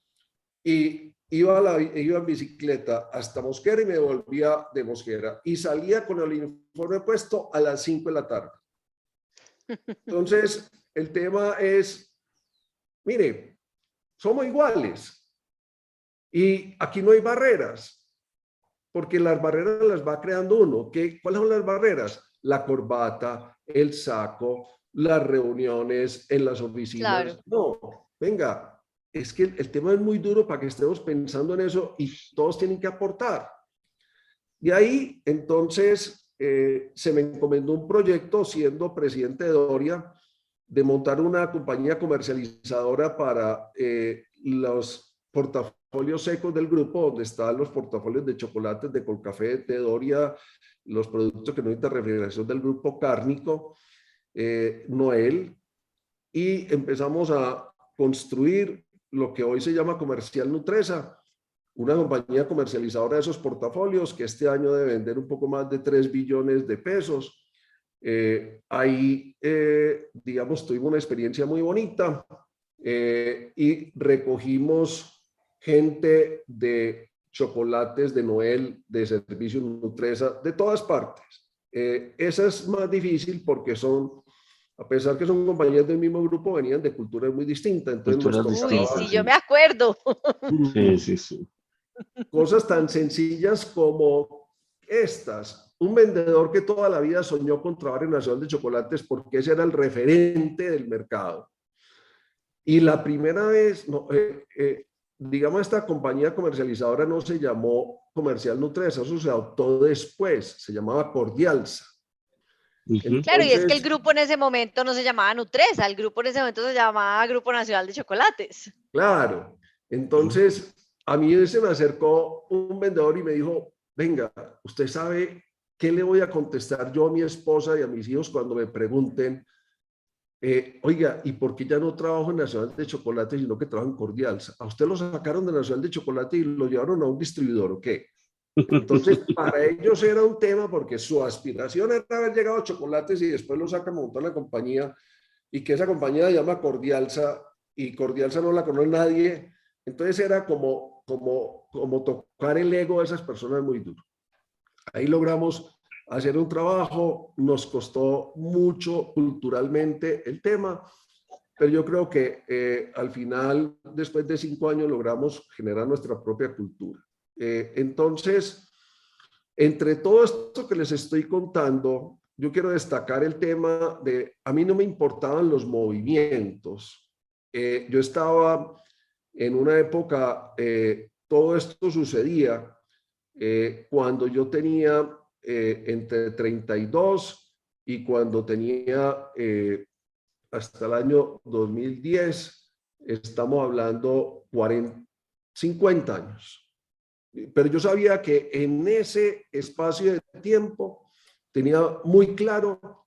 y iba, la, iba en bicicleta hasta Mosquera y me volvía de Mosquera y salía con el uniforme puesto a las 5 de la tarde. Entonces, el tema es, mire, somos iguales y aquí no hay barreras, porque las barreras las va creando uno. ¿Qué, ¿Cuáles son las barreras? La corbata, el saco, las reuniones en las oficinas. No, venga, es que el tema es muy duro para que estemos pensando en eso y todos tienen que aportar. Y ahí, entonces, eh, se me encomendó un proyecto siendo presidente de Doria de montar una compañía comercializadora para eh, los portafolios secos del grupo, donde están los portafolios de chocolates de Colcafé, de Doria, los productos que necesitan refrigeración del grupo cárnico, eh, Noel, y empezamos a construir lo que hoy se llama Comercial Nutresa, una compañía comercializadora de esos portafolios que este año debe vender un poco más de 3 billones de pesos. Eh, ahí, eh, digamos, tuvimos una experiencia muy bonita eh, y recogimos gente de chocolates de Noel, de servicio Nutresa, de todas partes. esa es más difícil porque son a pesar que son compañías del mismo grupo, venían de culturas muy distintas. Entonces Uy, sí, yo me acuerdo. Sí, sí, sí. Cosas tan sencillas como estas. Un vendedor que toda la vida soñó con trabajar en Nacional de Chocolates porque ese era el referente del mercado. Y la primera vez, no, eh, eh, digamos, esta compañía comercializadora no se llamó Comercial Nutresa, eso se adoptó después, se llamaba Claro, y es que el grupo en ese momento no se llamaba Nutresa, el grupo en ese momento se llamaba Grupo Nacional de Chocolates. Claro, entonces a mí se me acercó un vendedor y me dijo, venga, usted sabe qué le voy a contestar yo a mi esposa y a mis hijos cuando me pregunten, eh, oiga, ¿y por qué ya no trabajo en Nacional de Chocolates sino que trabajo en Cordials? ¿A usted lo sacaron de Nacional de Chocolate y lo llevaron a un distribuidor o qué? Entonces, para ellos era un tema porque su aspiración era haber llegado a chocolates y después lo sacan a montar la compañía y que esa compañía se llama Cordialsa y Cordialsa no la conoce nadie. Entonces era como, como, como tocar el ego de esas personas muy duro. Ahí logramos hacer un trabajo, nos costó mucho culturalmente el tema, pero yo creo que eh, al final, después de cinco años, logramos generar nuestra propia cultura. Eh, entonces, entre todo esto que les estoy contando, yo quiero destacar el tema de, a mí no me importaban los movimientos. Eh, yo estaba en una época, eh, todo esto sucedía cuando yo tenía entre 32 y cuando tenía hasta el año 2010, estamos hablando 40, 50 años. Pero yo sabía que en ese espacio de tiempo tenía muy claro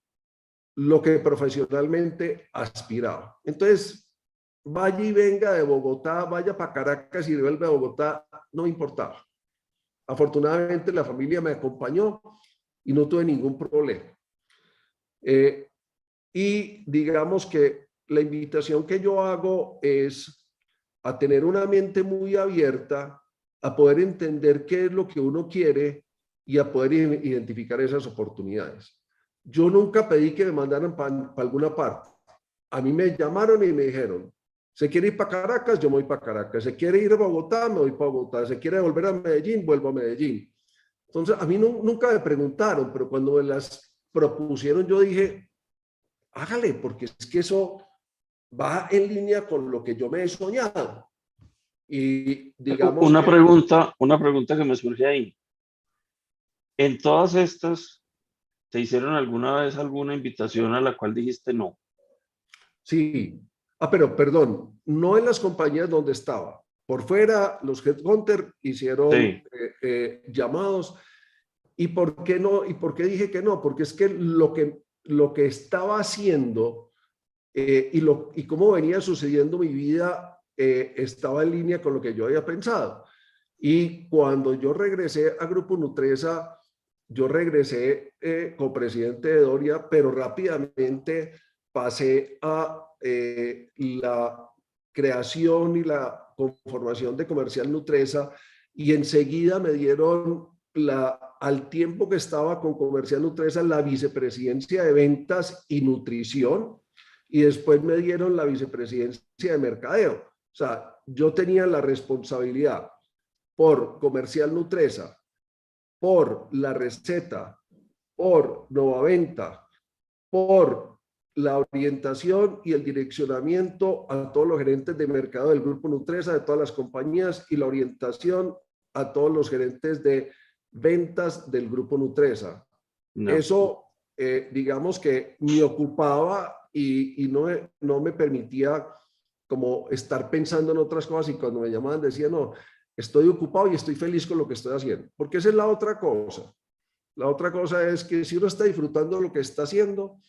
lo que profesionalmente aspiraba. Entonces, vaya y venga de Bogotá, vaya para Caracas y vuelve a Bogotá, no importaba. Afortunadamente la familia me acompañó y no tuve ningún problema. Eh, y digamos que la invitación que yo hago es a tener una mente muy abierta a poder entender qué es lo que uno quiere y a poder identificar esas oportunidades. Yo nunca pedí que me mandaran para alguna parte. A mí me llamaron y me dijeron, ¿se quiere ir para Caracas? Yo me voy para Caracas. ¿Se quiere ir a Bogotá? Me voy para Bogotá. ¿Se quiere volver a Medellín? Vuelvo a Medellín. Entonces, a mí nunca me preguntaron, pero cuando me las propusieron, yo dije, hágale, porque es que eso va en línea con lo que yo me he soñado. Y digamos... Una, pregunta, una pregunta que me surge ahí. En todas estas, ¿te hicieron alguna vez alguna invitación a la cual dijiste no? Sí. Ah, pero perdón, no en las compañías donde estaba. Por fuera, los headhunter hicieron eh, eh, llamados. ¿Y por qué no? ¿Y por qué dije que no? Porque es que lo que, lo que estaba haciendo eh, y, lo, y cómo venía sucediendo mi vida eh, estaba en línea con lo que yo había pensado. Y cuando yo regresé a Grupo Nutresa, yo regresé eh, como presidente de Doria, pero rápidamente pasé a eh, la creación y la conformación de Comercial Nutresa y enseguida me dieron al tiempo que estaba con Comercial Nutresa la vicepresidencia de ventas y nutrición y después me dieron la vicepresidencia de mercadeo. O sea, yo tenía la responsabilidad por Comercial Nutresa, por la receta, por Venta, por la orientación y el direccionamiento a todos los gerentes de mercado del grupo Nutresa, de todas las compañías y la orientación a todos los gerentes de ventas del grupo Nutresa. Eso, eh, digamos que me ocupaba y, no, no me permitía como estar pensando en otras cosas y cuando me llamaban decía, no, estoy ocupado y estoy feliz con lo que estoy haciendo. Porque esa es la otra cosa. La otra cosa es que si uno está disfrutando lo que está haciendo,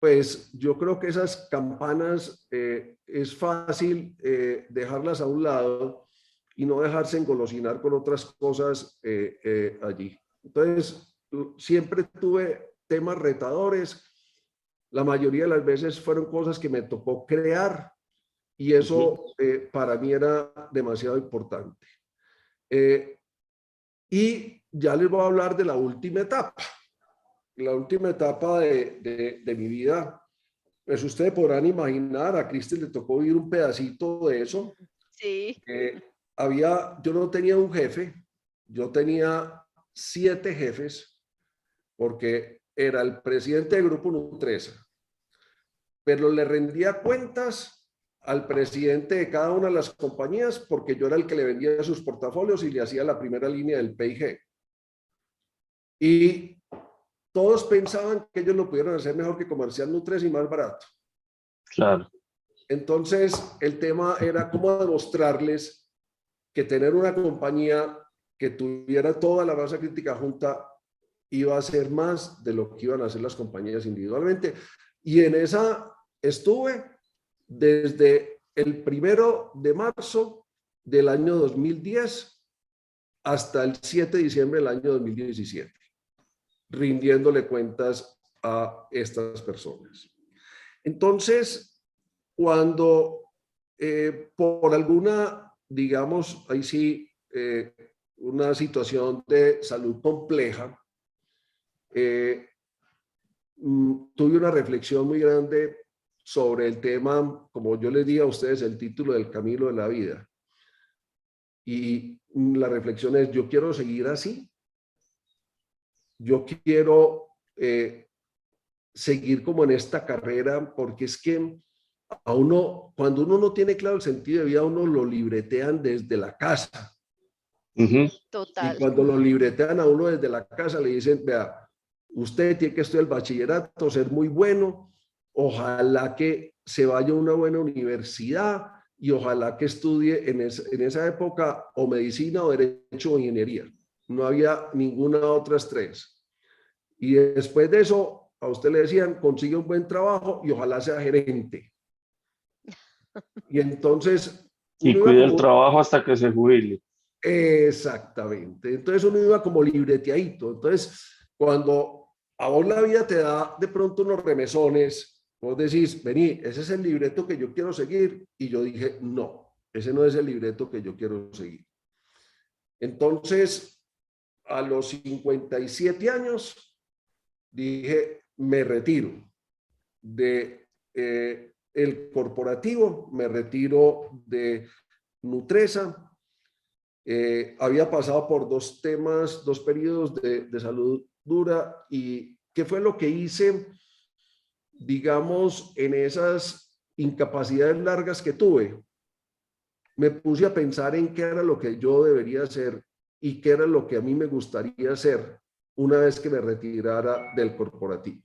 pues yo creo que esas campanas eh, es fácil eh, dejarlas a un lado y no dejarse engolosinar con otras cosas eh, allí. Entonces, siempre tuve temas retadores. La mayoría de las veces fueron cosas que me tocó crear y eso eh, para mí era demasiado importante. Eh, y ya les voy a hablar de la última etapa. La última etapa de, de, mi vida, pues ustedes podrán imaginar, a Cristian le tocó vivir un pedacito de eso. Sí. había, yo no tenía un jefe, yo tenía siete jefes, porque era el presidente del grupo Nutresa, pero le rendía cuentas al presidente de cada una de las compañías porque yo era el que le vendía sus portafolios y le hacía la primera línea del PIG. Y todos pensaban que ellos lo pudieran hacer mejor que Comercial Nutres y más barato. Claro. Entonces, el tema era cómo demostrarles que tener una compañía que tuviera toda la masa crítica junta iba a ser más de lo que iban a hacer las compañías individualmente. Y en esa estuve desde el primero de marzo del año 2010 hasta el 7 de diciembre del año 2017, rindiéndole cuentas a estas personas. Entonces, cuando eh, por alguna, digamos, ahí sí, eh, una situación de salud compleja, eh, mm, tuve una reflexión muy grande sobre el tema, como yo les di a ustedes, el título del camino de la vida. Y la reflexión es, yo quiero seguir así. Yo quiero eh, seguir como en esta carrera, porque es que a uno, cuando uno no tiene claro el sentido de vida, uno lo libretean desde la casa. Total. Y cuando lo libretean a uno desde la casa, le dicen, vea, usted tiene que estudiar el bachillerato, ser muy bueno, ojalá que se vaya a una buena universidad y ojalá que estudie en, en esa época o medicina o derecho o ingeniería. No había ninguna otra tres. Y después de eso, a usted le decían, consigue un buen trabajo y ojalá sea gerente. Y entonces... Y cuide el trabajo hasta que se jubile. Exactamente. Entonces uno iba como libreteadito. Entonces, cuando a vos la vida te da de pronto unos remesones, vos decís, vení, ese es el libreto que yo quiero seguir. Y yo dije, no, ese no es el libreto que yo quiero seguir. Entonces, a los 57 años, dije, me retiro de eh, el corporativo, me retiro de Nutresa, eh, había pasado por dos temas, dos periodos de, de, salud dura y qué fue lo que hice, digamos, en esas incapacidades largas que tuve. Me puse a pensar en qué era lo que yo debería hacer y qué era lo que a mí me gustaría hacer una vez que me retirara del corporativo.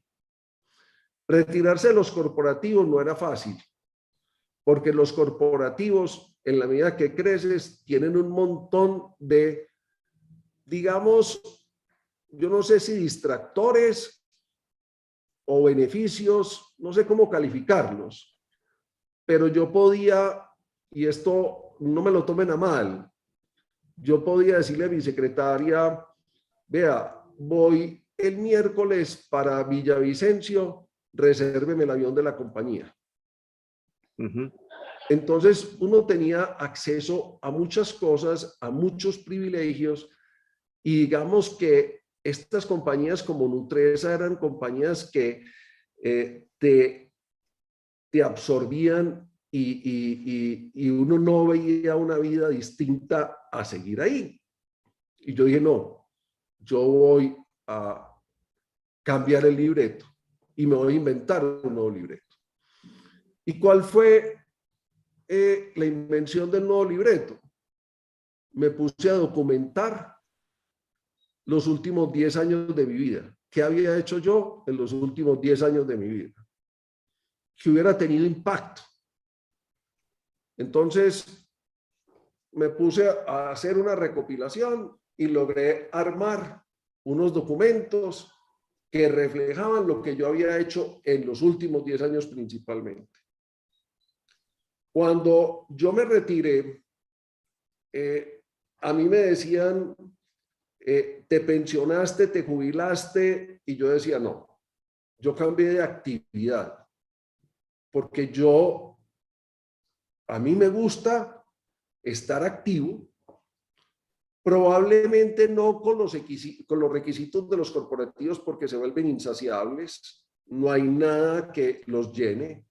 Retirarse de los corporativos no era fácil, porque los corporativos en la medida que creces, tienen un montón de, digamos, yo no sé si distractores o beneficios, no sé cómo calificarlos, pero yo podía, y esto no me lo tomen a mal, yo podía decirle a mi secretaria, vea, voy el miércoles para Villavicencio, resérveme el avión de la compañía. Entonces uno tenía acceso a muchas cosas, a muchos privilegios y digamos que estas compañías como Nutresa eran compañías que eh, te, te, absorbían y, y, uno no veía una vida distinta a seguir ahí. Y yo dije, no, yo voy a cambiar el libreto y me voy a inventar un nuevo libreto. ¿Y cuál fue eh, la invención del nuevo libreto. Me puse a documentar los últimos 10 años de mi vida. ¿Qué había hecho yo en los últimos 10 años de mi vida? Que hubiera tenido impacto. Entonces, me puse a hacer una recopilación y logré armar unos documentos que reflejaban lo que yo había hecho en los últimos 10 años principalmente. Cuando yo me retiré, eh, a mí me decían, eh, te pensionaste, te jubilaste, y yo decía, no, yo cambié de actividad, porque yo, a mí me gusta estar activo, probablemente no con los, requisitos de los corporativos porque se vuelven insaciables, no hay nada que los llene,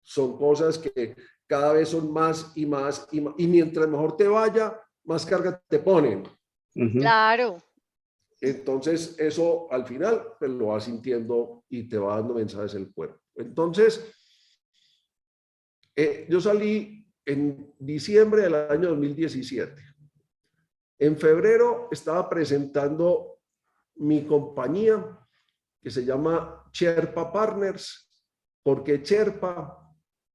son cosas que cada vez son más y más y, y mientras mejor te vaya, más carga te ponen. Claro. Entonces, eso al final pues, lo vas sintiendo y te va dando mensajes el cuerpo. Entonces, eh, yo salí en diciembre del año 2017. En febrero estaba presentando mi compañía que se llama Cherpa Partners. porque Cherpa?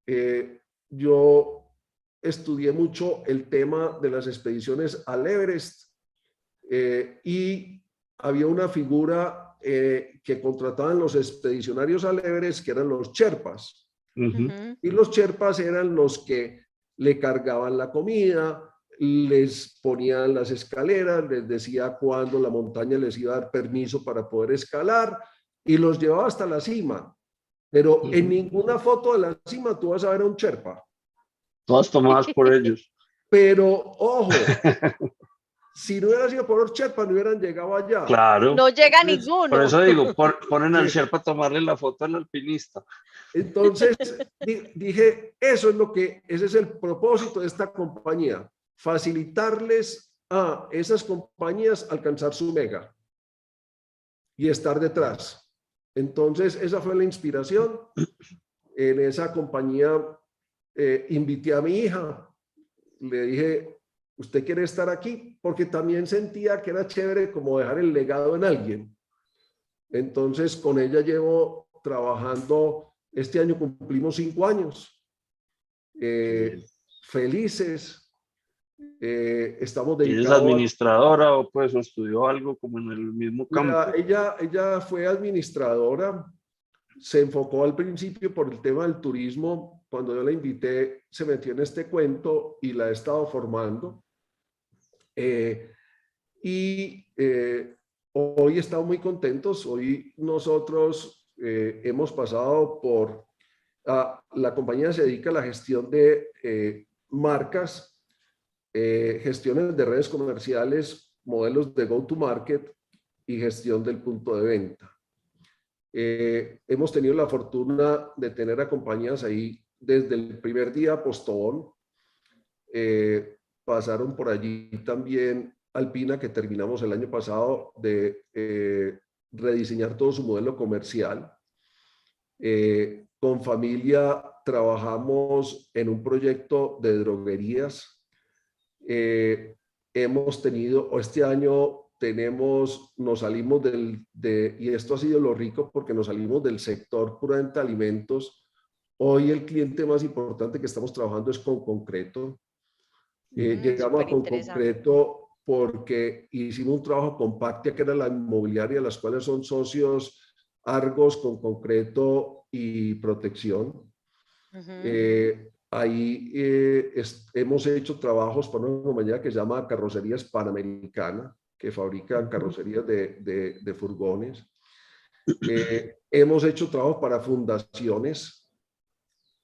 Eh, yo estudié mucho el tema de las expediciones al Everest eh, y había una figura eh, que contrataban los expedicionarios al Everest, que eran los Cherpas. Y los Cherpas eran los que le cargaban la comida, les ponían las escaleras, les decía cuándo la montaña les iba a dar permiso para poder escalar y los llevaba hasta la cima. Pero en ninguna foto de la cima tú vas a ver a un Cherpa. Todas tomadas por ellos. Pero, ojo, si no hubiera sido por los Sherpa, no hubieran llegado allá. Claro. No llega ninguno. Por eso digo, ponen al Sherpa a tomarle la foto al alpinista. Entonces, dije, eso es lo que, ese es el propósito de esta compañía, facilitarles a esas compañías alcanzar su mega y estar detrás. Entonces, esa fue la inspiración. En esa compañía eh, invité a mi hija, le dije, ¿usted quiere estar aquí? Porque también sentía que era chévere como dejar el legado en alguien. Entonces, con ella llevo trabajando, este año cumplimos cinco años, eh, felices, eh, estamos dedicados. ¿Y es administradora o pues estudió algo como en el mismo campo? ella, ella fue administradora, se enfocó al principio por el tema del turismo. Cuando yo la invité, se metió en este cuento y la he estado formando. Eh, y eh, hoy estamos muy contentos. Hoy nosotros eh, hemos pasado por... la compañía se dedica a la gestión de marcas, gestiones de redes comerciales, modelos de go-to-market y gestión del punto de venta. Eh, hemos tenido la fortuna de tener a compañías ahí desde el primer día Postobón. Eh, pasaron por allí también Alpina, que terminamos el año pasado de eh, rediseñar todo su modelo comercial. con familia trabajamos en un proyecto de droguerías. hemos tenido, este año tenemos, nos salimos del, de, y esto ha sido lo rico porque nos salimos del sector puramente alimentos. Hoy el cliente más importante que estamos trabajando es con concreto. Eh, llegamos a con concreto porque hicimos un trabajo con Pactia, que era la inmobiliaria, las cuales son socios Argos con concreto y protección. Eh, ahí eh, hemos hecho trabajos para una compañía que se llama Carrocerías Panamericana, que fabrican carrocerías de, de, furgones. Eh, hemos hecho trabajo para fundaciones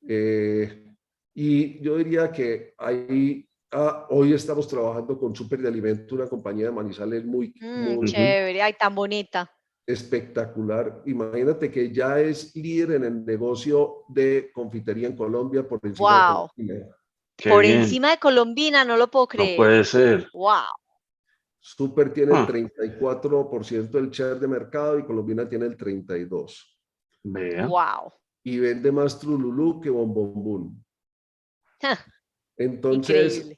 eh, y yo diría que ahí ah, hoy estamos trabajando con Super de Alimento, una compañía de Manizales muy, mm, muy chévere, ay, tan bonita. Espectacular. Imagínate que ya es líder en el negocio de confitería en Colombia por encima wow. de Por encima de Colombina, no lo puedo creer. No puede ser. Wow. Super tiene el 34% ah. del share de mercado y Colombina tiene el 32%. Vea. Wow. Y vende más Trululú que Bombombún. Entonces,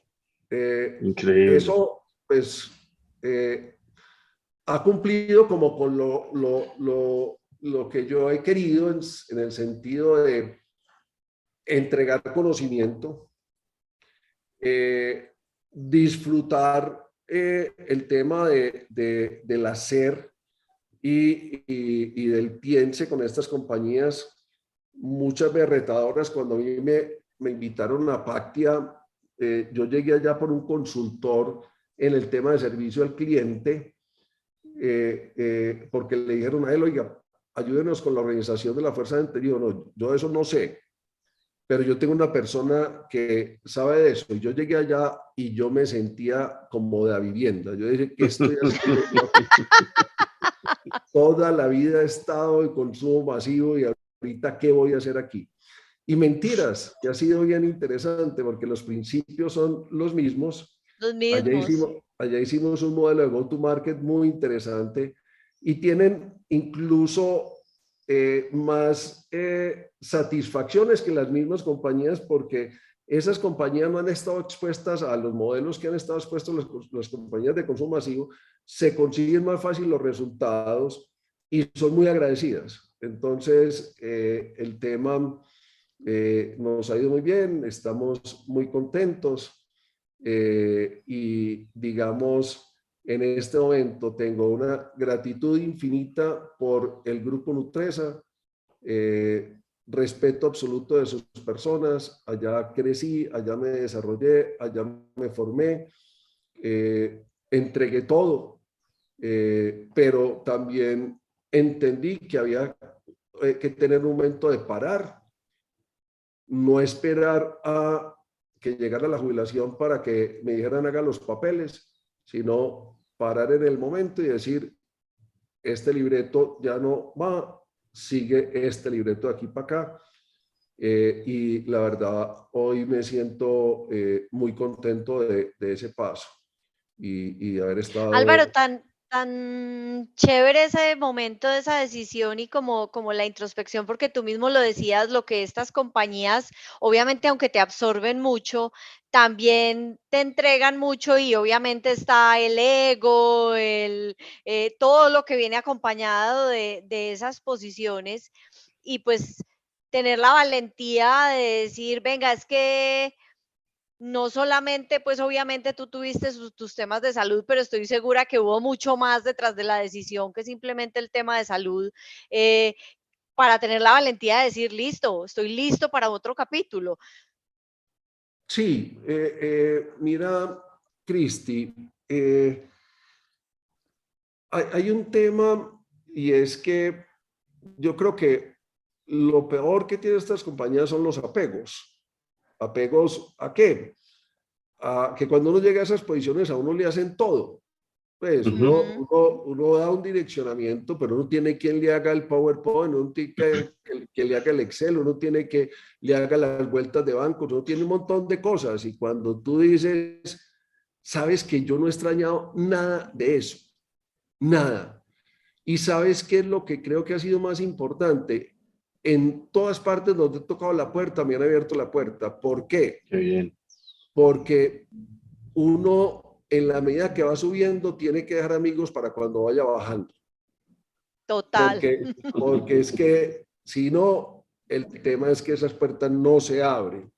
eh, Increíble. eso pues eh, ha cumplido como con lo, lo, lo, lo que yo he querido en, en, el sentido de entregar conocimiento, eh, disfrutar eh, el tema de, del hacer y, y, del piense con estas compañías, muchas berretadoras, cuando a mí me, me invitaron a Pactia, eh, yo llegué allá por un consultor en el tema de servicio al cliente, eh, porque le dijeron a él, oiga, ayúdenos con la organización de la fuerza de interior. No, yo eso no sé pero yo tengo una persona que sabe de eso. Y yo llegué allá y yo me sentía como de la vivienda. Yo dije, ¿qué estoy haciendo? Toda la vida he estado en consumo masivo y ahorita, ¿qué voy a hacer aquí? Y mentiras, que ha sido bien interesante porque los principios son los mismos. Los mismos. Allá hicimos, allá hicimos un modelo de go-to-market muy interesante y tienen incluso eh, más eh, satisfacciones que las mismas compañías porque esas compañías no han estado expuestas a los modelos que han estado expuestos las, compañías de consumo masivo, se consiguen más fácil los resultados y son muy agradecidas. Entonces, eh, el tema eh, nos ha ido muy bien, estamos muy contentos eh, y digamos, en este momento tengo una gratitud infinita por el grupo Nutresa, respeto absoluto de sus personas, allá crecí, allá me desarrollé, allá me formé, entregué todo, pero también entendí que había eh, que tener un momento de parar, no esperar a que llegara la jubilación para que me dijeran haga los papeles, sino parar en el momento y decir, este libreto ya no va, sigue este libreto de aquí para acá. Eh, y la verdad, hoy me siento eh, muy contento de, ese paso y, y haber estado... Álvaro, tan, tan chévere ese momento de esa decisión y como, como la introspección, porque tú mismo lo decías, lo que estas compañías, obviamente aunque te absorben mucho, también te entregan mucho y obviamente está el ego, el, eh, todo lo que viene acompañado de, de esas posiciones. Y pues tener la valentía de decir, venga, es que no solamente, pues obviamente tú tuviste tus temas de salud, pero estoy segura que hubo mucho más detrás de la decisión que simplemente el tema de salud, eh, para tener la valentía de decir, listo, estoy listo para otro capítulo. Sí, eh, eh, mira, Cristi, hay un tema y es que yo creo que lo peor que tienen estas compañías son los apegos apegos a qué? A que cuando uno llega a esas posiciones a uno le hacen todo. Pues uno, uno, da un direccionamiento, pero uno tiene quien le haga el PowerPoint, uno tiene que, que, le haga el Excel, uno tiene que le haga las vueltas de banco, uno tiene un montón de cosas. Y cuando tú dices, sabes que yo no he extrañado nada de eso, nada. Y sabes qué es lo que creo que ha sido más importante, en todas partes donde he tocado la puerta me han abierto la puerta. ¿Por qué? Qué bien. Porque uno, en la medida que va subiendo, tiene que dejar amigos para cuando vaya bajando. Total. Porque, porque es que si no, el tema es que esas puertas no se abren.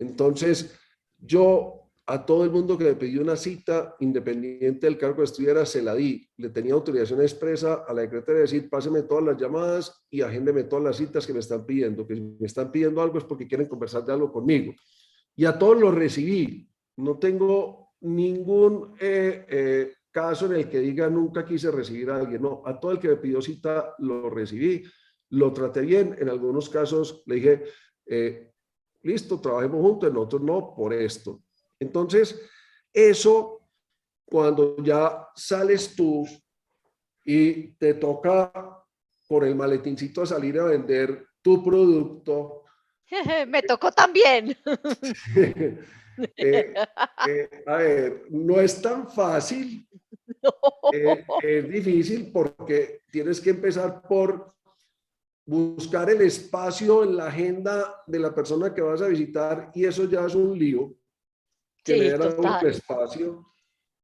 Entonces, yo a todo el mundo que me pidió una cita, independiente del cargo que estuviera, se la di. Le tenía autorización expresa a la secretaria de decir, páseme todas las llamadas y agéndeme todas las citas que me están pidiendo. Que si me están pidiendo algo es porque quieren conversar de algo conmigo. Y a todos los recibí. No tengo ningún eh, eh, caso en el que diga nunca quise recibir a alguien. No, a todo el que me pidió cita lo recibí, lo traté bien. En algunos casos le dije, eh, listo, trabajemos juntos, en otros no, por esto entonces, eso, cuando ya sales tú y te toca por el maletincito salir a vender tu producto. Me tocó también. Eh, eh, a ver, no es tan fácil. Eh, es difícil porque tienes que empezar por buscar el espacio en la agenda de la persona que vas a visitar y eso ya es un lío que le diera un espacio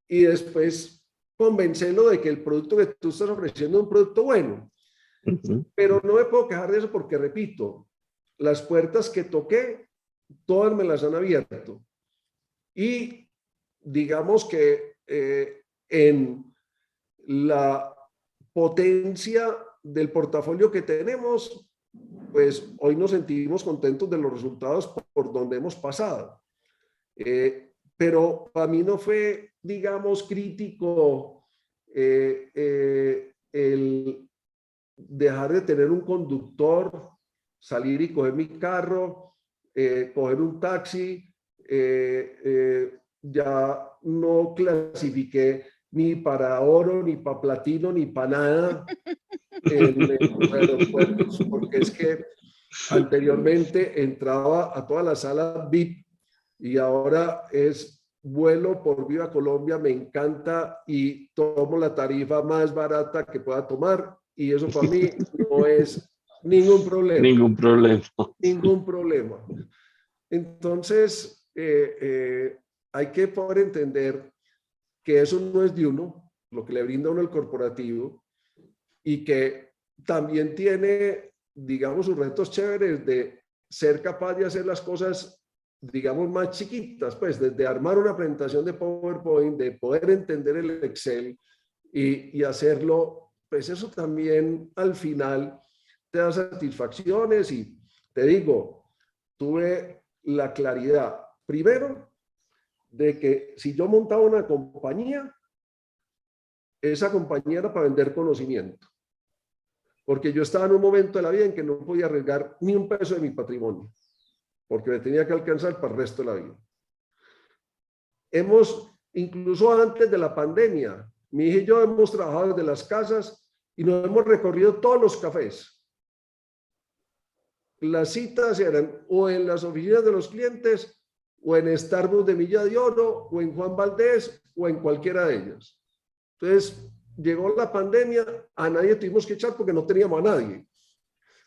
y después convencerlo de que el producto que tú estás ofreciendo es un producto bueno. Pero no me puedo quejar de eso porque, repito, las puertas que toqué, todas me las han abierto. Y digamos que eh, en la potencia del portafolio que tenemos, pues hoy nos sentimos contentos de los resultados por, donde hemos pasado. Eh, pero para mí no fue, digamos, crítico eh, eh, el dejar de tener un conductor, salir y coger mi carro, eh, coger un taxi, ya no clasifiqué ni para oro, ni para platino, ni para nada en los aeropuertos, porque es que anteriormente entraba a todas las salas VIP y ahora es vuelo por Viva Colombia, me encanta y tomo la tarifa más barata que pueda tomar y eso para mí no es ningún problema. Ningún problema. Ningún problema. Entonces, eh, eh, hay que poder entender que eso no es de uno, lo que le brinda uno el corporativo, y que también tiene, digamos, sus retos chéveres de ser capaz de hacer las cosas, digamos, más chiquitas, pues desde armar una presentación de PowerPoint, de poder entender el Excel y, hacerlo, pues eso también al final te da satisfacciones y te digo, tuve la claridad, primero, de que si yo montaba una compañía, esa compañía era para vender conocimiento. Porque yo estaba en un momento de la vida en que no podía arriesgar ni un peso de mi patrimonio, porque me tenía que alcanzar para el resto de la vida. Hemos, incluso antes de la pandemia, mi hija y yo hemos trabajado desde las casas y nos hemos recorrido todos los cafés las citas eran o en las oficinas de los clientes, o en Starbucks de Milla de Oro, o en Juan Valdés, o en cualquiera de ellas. Entonces, llegó la pandemia, a nadie tuvimos que echar porque no teníamos a nadie.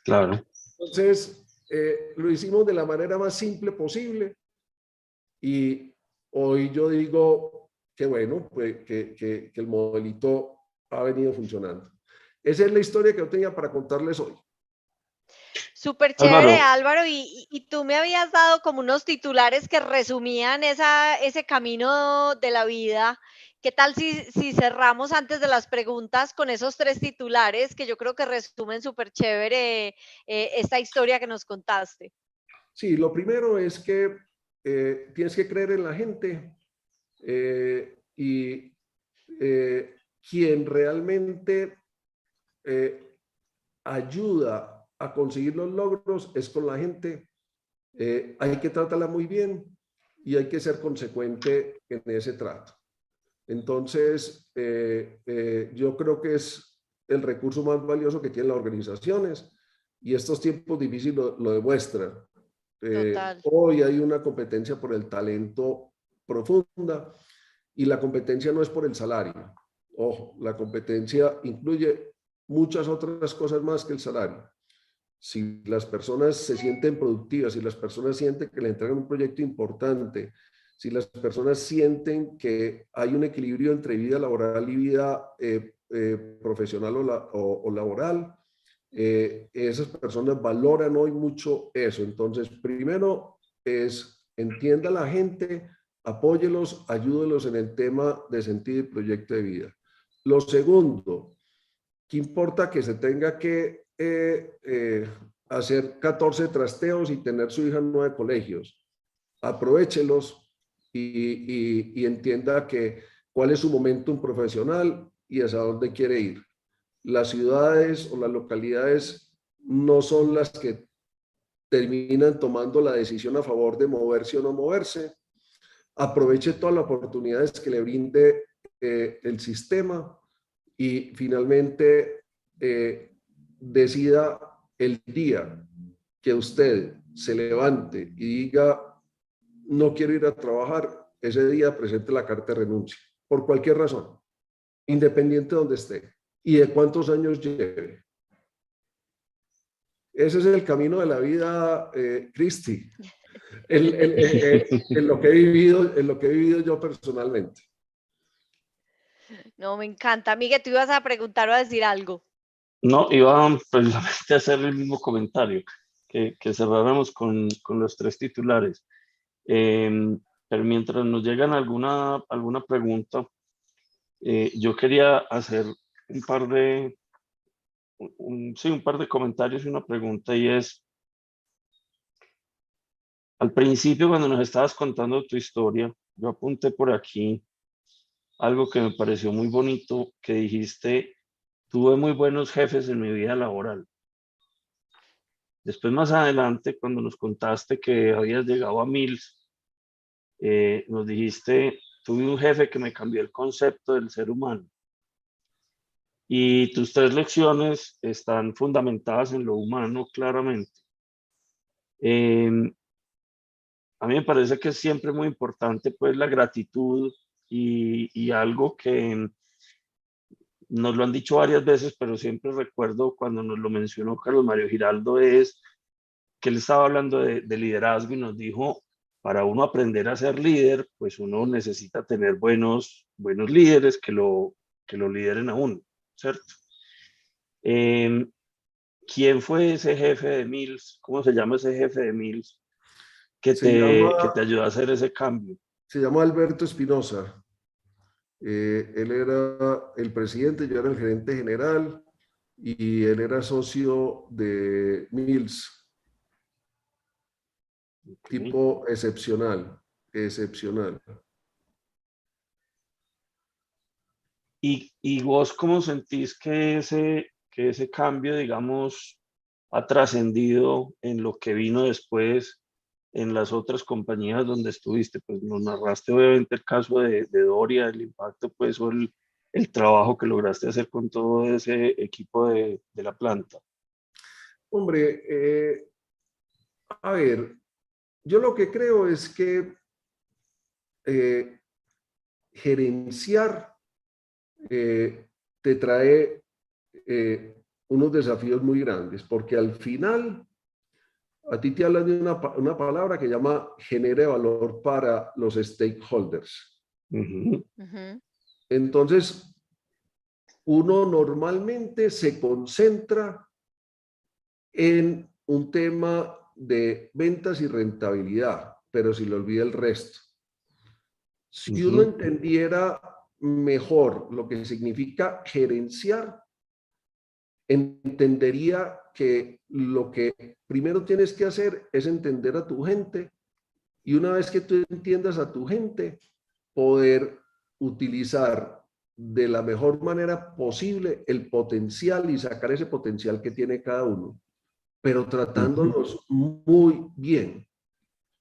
Claro. Entonces, eh, lo hicimos de la manera más simple posible y hoy yo digo que bueno, pues, que, que, que el modelito ha venido funcionando. Esa es la historia que yo tenía para contarles hoy. Súper chévere, Álvaro. Y, tú me habías dado como unos titulares que resumían esa, ese camino de la vida. ¿Qué tal si, cerramos antes de las preguntas con esos tres titulares que yo creo que resumen súper chévere eh, esta historia que nos contaste? Sí, lo primero es que eh, tienes que creer en la gente eh, y quien realmente ayuda a conseguir los logros es con la gente. Hay que tratarla muy bien y hay que ser consecuente en ese trato. Entonces, eh, eh, yo creo que es el recurso más valioso que tienen las organizaciones y estos tiempos difíciles lo, lo demuestran. hoy hay una competencia por el talento profunda y la competencia no es por el salario. Ojo, la competencia incluye muchas otras cosas más que el salario si las personas se sienten productivas, si las personas sienten que le entregan un proyecto importante, si las personas sienten que hay un equilibrio entre vida laboral y vida eh, eh, profesional o, laboral, eh, esas personas valoran hoy mucho eso. Entonces, primero es entienda a la gente, apóyelos, ayúdelos en el tema de sentido y proyecto de vida. Lo segundo, ¿qué importa que se tenga que eh, eh, hacer 14 trasteos y tener su hija en nueve colegios. Aprovechelos y, entienda que cuál es su momento profesional y hacia dónde quiere ir. Las ciudades o las localidades no son las que terminan tomando la decisión a favor de moverse o no moverse. Aproveche todas las oportunidades que le brinde eh, el sistema y finalmente decida el día que usted se levante y diga, no quiero ir a trabajar, ese día presente la carta de renuncia, por cualquier razón, independiente de donde esté y de cuántos años lleve. Ese es el camino de la vida, eh, Cristi, en, lo que he vivido, en lo que he vivido yo personalmente. No, me encanta. Miguel, tú ibas a preguntar o a decir algo. No, iba precisamente a hacer el mismo comentario, que, que cerráramos con, con, los tres titulares. Em, pero mientras nos llegan alguna, alguna pregunta, eh, yo quería hacer un par de, un, sí, un par de comentarios y una pregunta, y es, al principio cuando nos estabas contando tu historia, yo apunté por aquí algo que me pareció muy bonito, que dijiste, tuve muy buenos jefes en mi vida laboral. Después, más adelante, cuando nos contaste que habías llegado a Mills, eh, nos dijiste, tuve un jefe que me cambió el concepto del ser humano. Y tus tres lecciones están fundamentadas en lo humano, claramente. Em, a mí me parece que es siempre muy importante, pues, la gratitud y, y algo que nos lo han dicho varias veces, pero siempre recuerdo cuando nos lo mencionó Carlos Mario Giraldo, es que él estaba hablando de, liderazgo y nos dijo, para uno aprender a ser líder, pues uno necesita tener buenos, buenos líderes que lo, que lo lideren a uno, ¿cierto? Em, ¿Quién fue ese jefe de Mills? ¿Cómo se llama ese jefe de Mills que, te, que te ayudó a hacer ese cambio? Se llama Alberto Espinosa. Eh, él era el presidente, yo era el gerente general y él era socio de Mills. Tipo excepcional, excepcional. ¿Y, ¿Y, vos cómo sentís que ese, que ese cambio, digamos, ha trascendido en lo que vino después en las otras compañías donde estuviste? Pues nos narraste obviamente el caso de, de Doria, el impacto pues o el, el, trabajo que lograste hacer con todo ese equipo de, de la planta. Hombre, eh, a ver, yo lo que creo es que eh, gerenciar eh, te trae unos desafíos muy grandes, porque al final a ti te hablan de una, una palabra que llama genere valor para los stakeholders. Entonces, uno normalmente se concentra en un tema de ventas y rentabilidad, pero si le olvida el resto. Si uno entendiera mejor lo que significa gerenciar, entendería que lo que primero tienes que hacer es entender a tu gente y una vez que tú entiendas a tu gente, poder utilizar de la mejor manera posible el potencial y sacar ese potencial que tiene cada uno, pero tratándolos muy bien,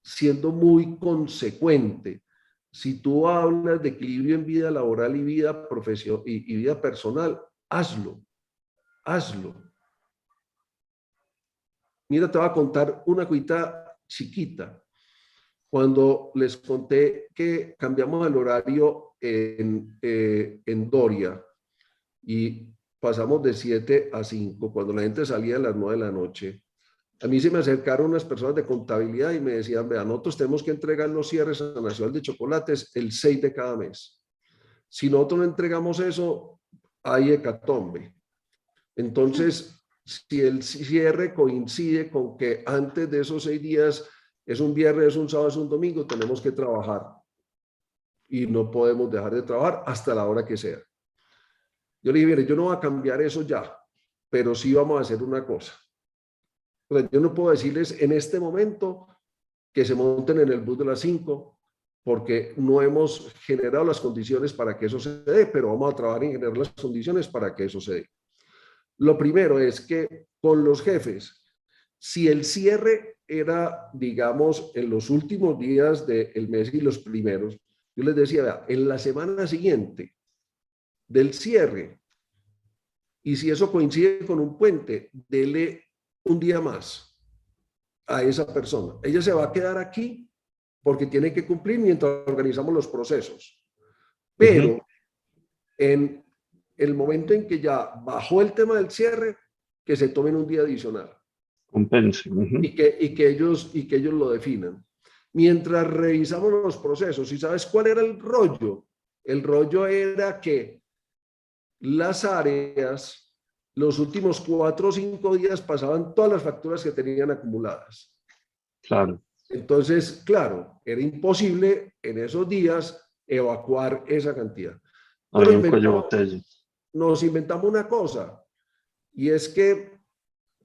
siendo muy consecuente. Si tú hablas de equilibrio en vida laboral y vida, profesión, y vida personal, hazlo hazlo. Mira, te voy a contar una cuita chiquita. Cuando les conté que cambiamos el horario en, eh, en Doria y pasamos de 7 a 5, cuando la gente salía a las 9 de la noche, a mí se me acercaron unas personas de contabilidad y me decían, vean, nosotros tenemos que entregar los cierres a Nacional de Chocolates el 6 de cada mes. Si nosotros no entregamos eso, hay hecatombe. Entonces, si el cierre coincide con que antes de esos seis días es un viernes, es un sábado, es un domingo, tenemos que trabajar. Y no podemos dejar de trabajar hasta la hora que sea. Yo le dije, mire, yo no voy a cambiar eso ya, pero sí vamos a hacer una cosa. yo no puedo decirles en este momento que se monten en el bus de las 5, porque no hemos generado las condiciones para que eso se dé, pero vamos a trabajar en generar las condiciones para que eso se dé. Lo primero es que con los jefes, si el cierre era, digamos, en los últimos días del mes y los primeros, yo les decía, en la semana siguiente del cierre, y si eso coincide con un puente, dele un día más a esa persona. Ella se va a quedar aquí porque tiene que cumplir mientras organizamos los procesos. Pero en el momento en que ya bajó el tema del cierre, que se tomen un día adicional. Compense. y, que, y, que ellos, y que ellos lo definan. Mientras revisamos los procesos, ¿y sabes cuál era el rollo? El rollo era que las áreas, los últimos cuatro o cinco días pasaban todas las facturas que tenían acumuladas. Claro. Entonces, claro, era imposible en esos días evacuar esa cantidad. Hay un cuello botella nos inventamos una cosa, y es que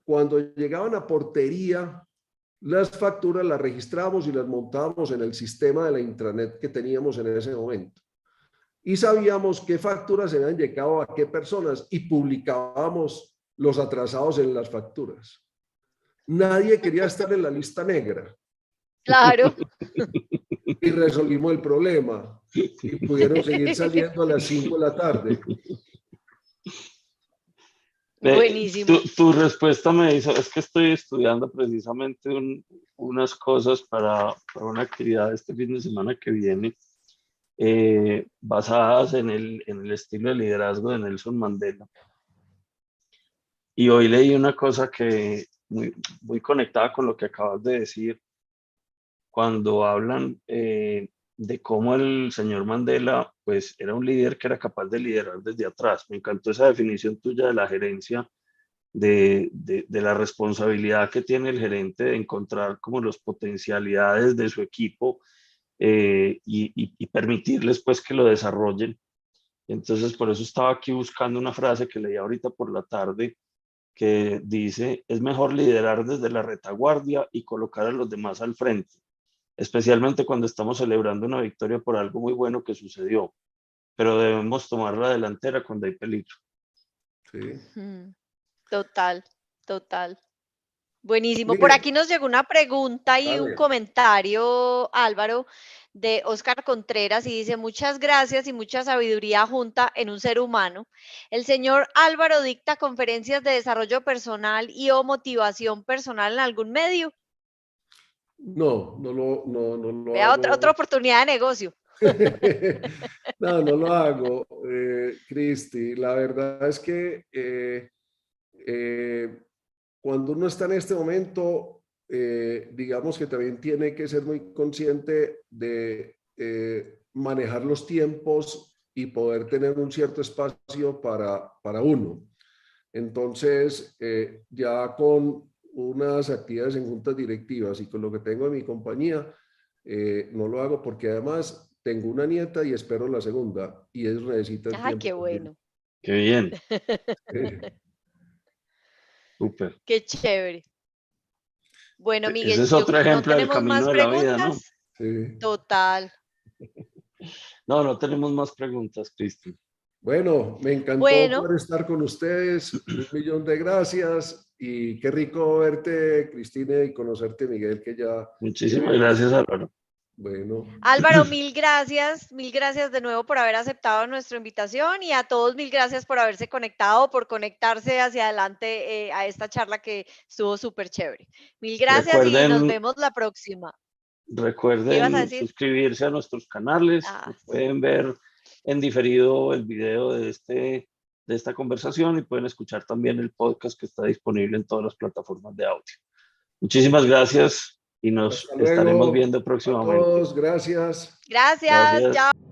cuando llegaban a portería, las facturas las registramos y las montábamos en el sistema de la intranet que teníamos en ese momento. Y sabíamos qué facturas se habían llegado a qué personas y publicábamos los atrasados en las facturas. Nadie quería estar en la lista negra. Claro. Y resolvimos el problema. Y pudieron seguir saliendo a las 5 de la tarde. Buenísimo. Tu, respuesta me dice, es que estoy estudiando precisamente unas cosas para, para, una actividad este fin de semana que viene, eh, basadas en el, en el estilo de liderazgo de Nelson Mandela. Y hoy leí una cosa que muy, muy conectada con lo que acabas de decir, cuando hablan eh, de cómo el señor Mandela pues era un líder que era capaz de liderar desde atrás. Me encantó esa definición tuya de la gerencia de, de, la responsabilidad que tiene el gerente de encontrar como las potencialidades de su equipo eh, y, y, permitirles pues que lo desarrollen. Entonces por eso estaba aquí buscando una frase que leí ahorita por la tarde que dice, es mejor liderar desde la retaguardia y colocar a los demás al frente, especialmente cuando estamos celebrando una victoria por algo muy bueno que sucedió, pero debemos tomar la delantera cuando hay peligro. Sí. Total, total. Buenísimo. Por aquí nos llegó una pregunta y un comentario, Álvaro, de Oscar Contreras y dice, muchas gracias y mucha sabiduría junta en un ser humano. El señor Álvaro dicta conferencias de desarrollo personal y o motivación personal en algún medio. No, no lo, no, no lo Vea Otra, otra oportunidad de negocio. no, no lo hago, eh, Cristi. La verdad es que eh, eh, cuando uno está en este momento, digamos que también tiene que ser muy consciente de manejar los tiempos y poder tener un cierto espacio para, para uno. Entonces, ya con unas actividades en juntas directivas y con lo que tengo en mi compañía, no lo hago porque además tengo una nieta y espero la segunda y eso necesita... Ah, qué bueno. Qué bien. Súper. Qué chévere. Bueno, Miguel, Ese es otro ejemplo del camino de la vida, ¿no? Sí. Total. No, no tenemos más preguntas, Cristi. Bueno, me encantó poder estar con ustedes. Un millón de gracias y qué rico verte, Cristina, y conocerte, Miguel, que ya... Muchísimas gracias, Álvaro. Bueno. Álvaro, mil gracias, mil gracias de nuevo por haber aceptado nuestra invitación y a todos mil gracias por haberse conectado, por conectarse hacia adelante eh, a esta charla que estuvo súper chévere. Mil gracias y nos vemos la próxima. Recuerden suscribirse a nuestros canales, ah, pueden ver en diferido el video de, este, de esta conversación y pueden escuchar también el podcast que está disponible en todas las plataformas de audio. Muchísimas gracias y nos estaremos viendo próximamente. gracias. Gracias, gracias. chao.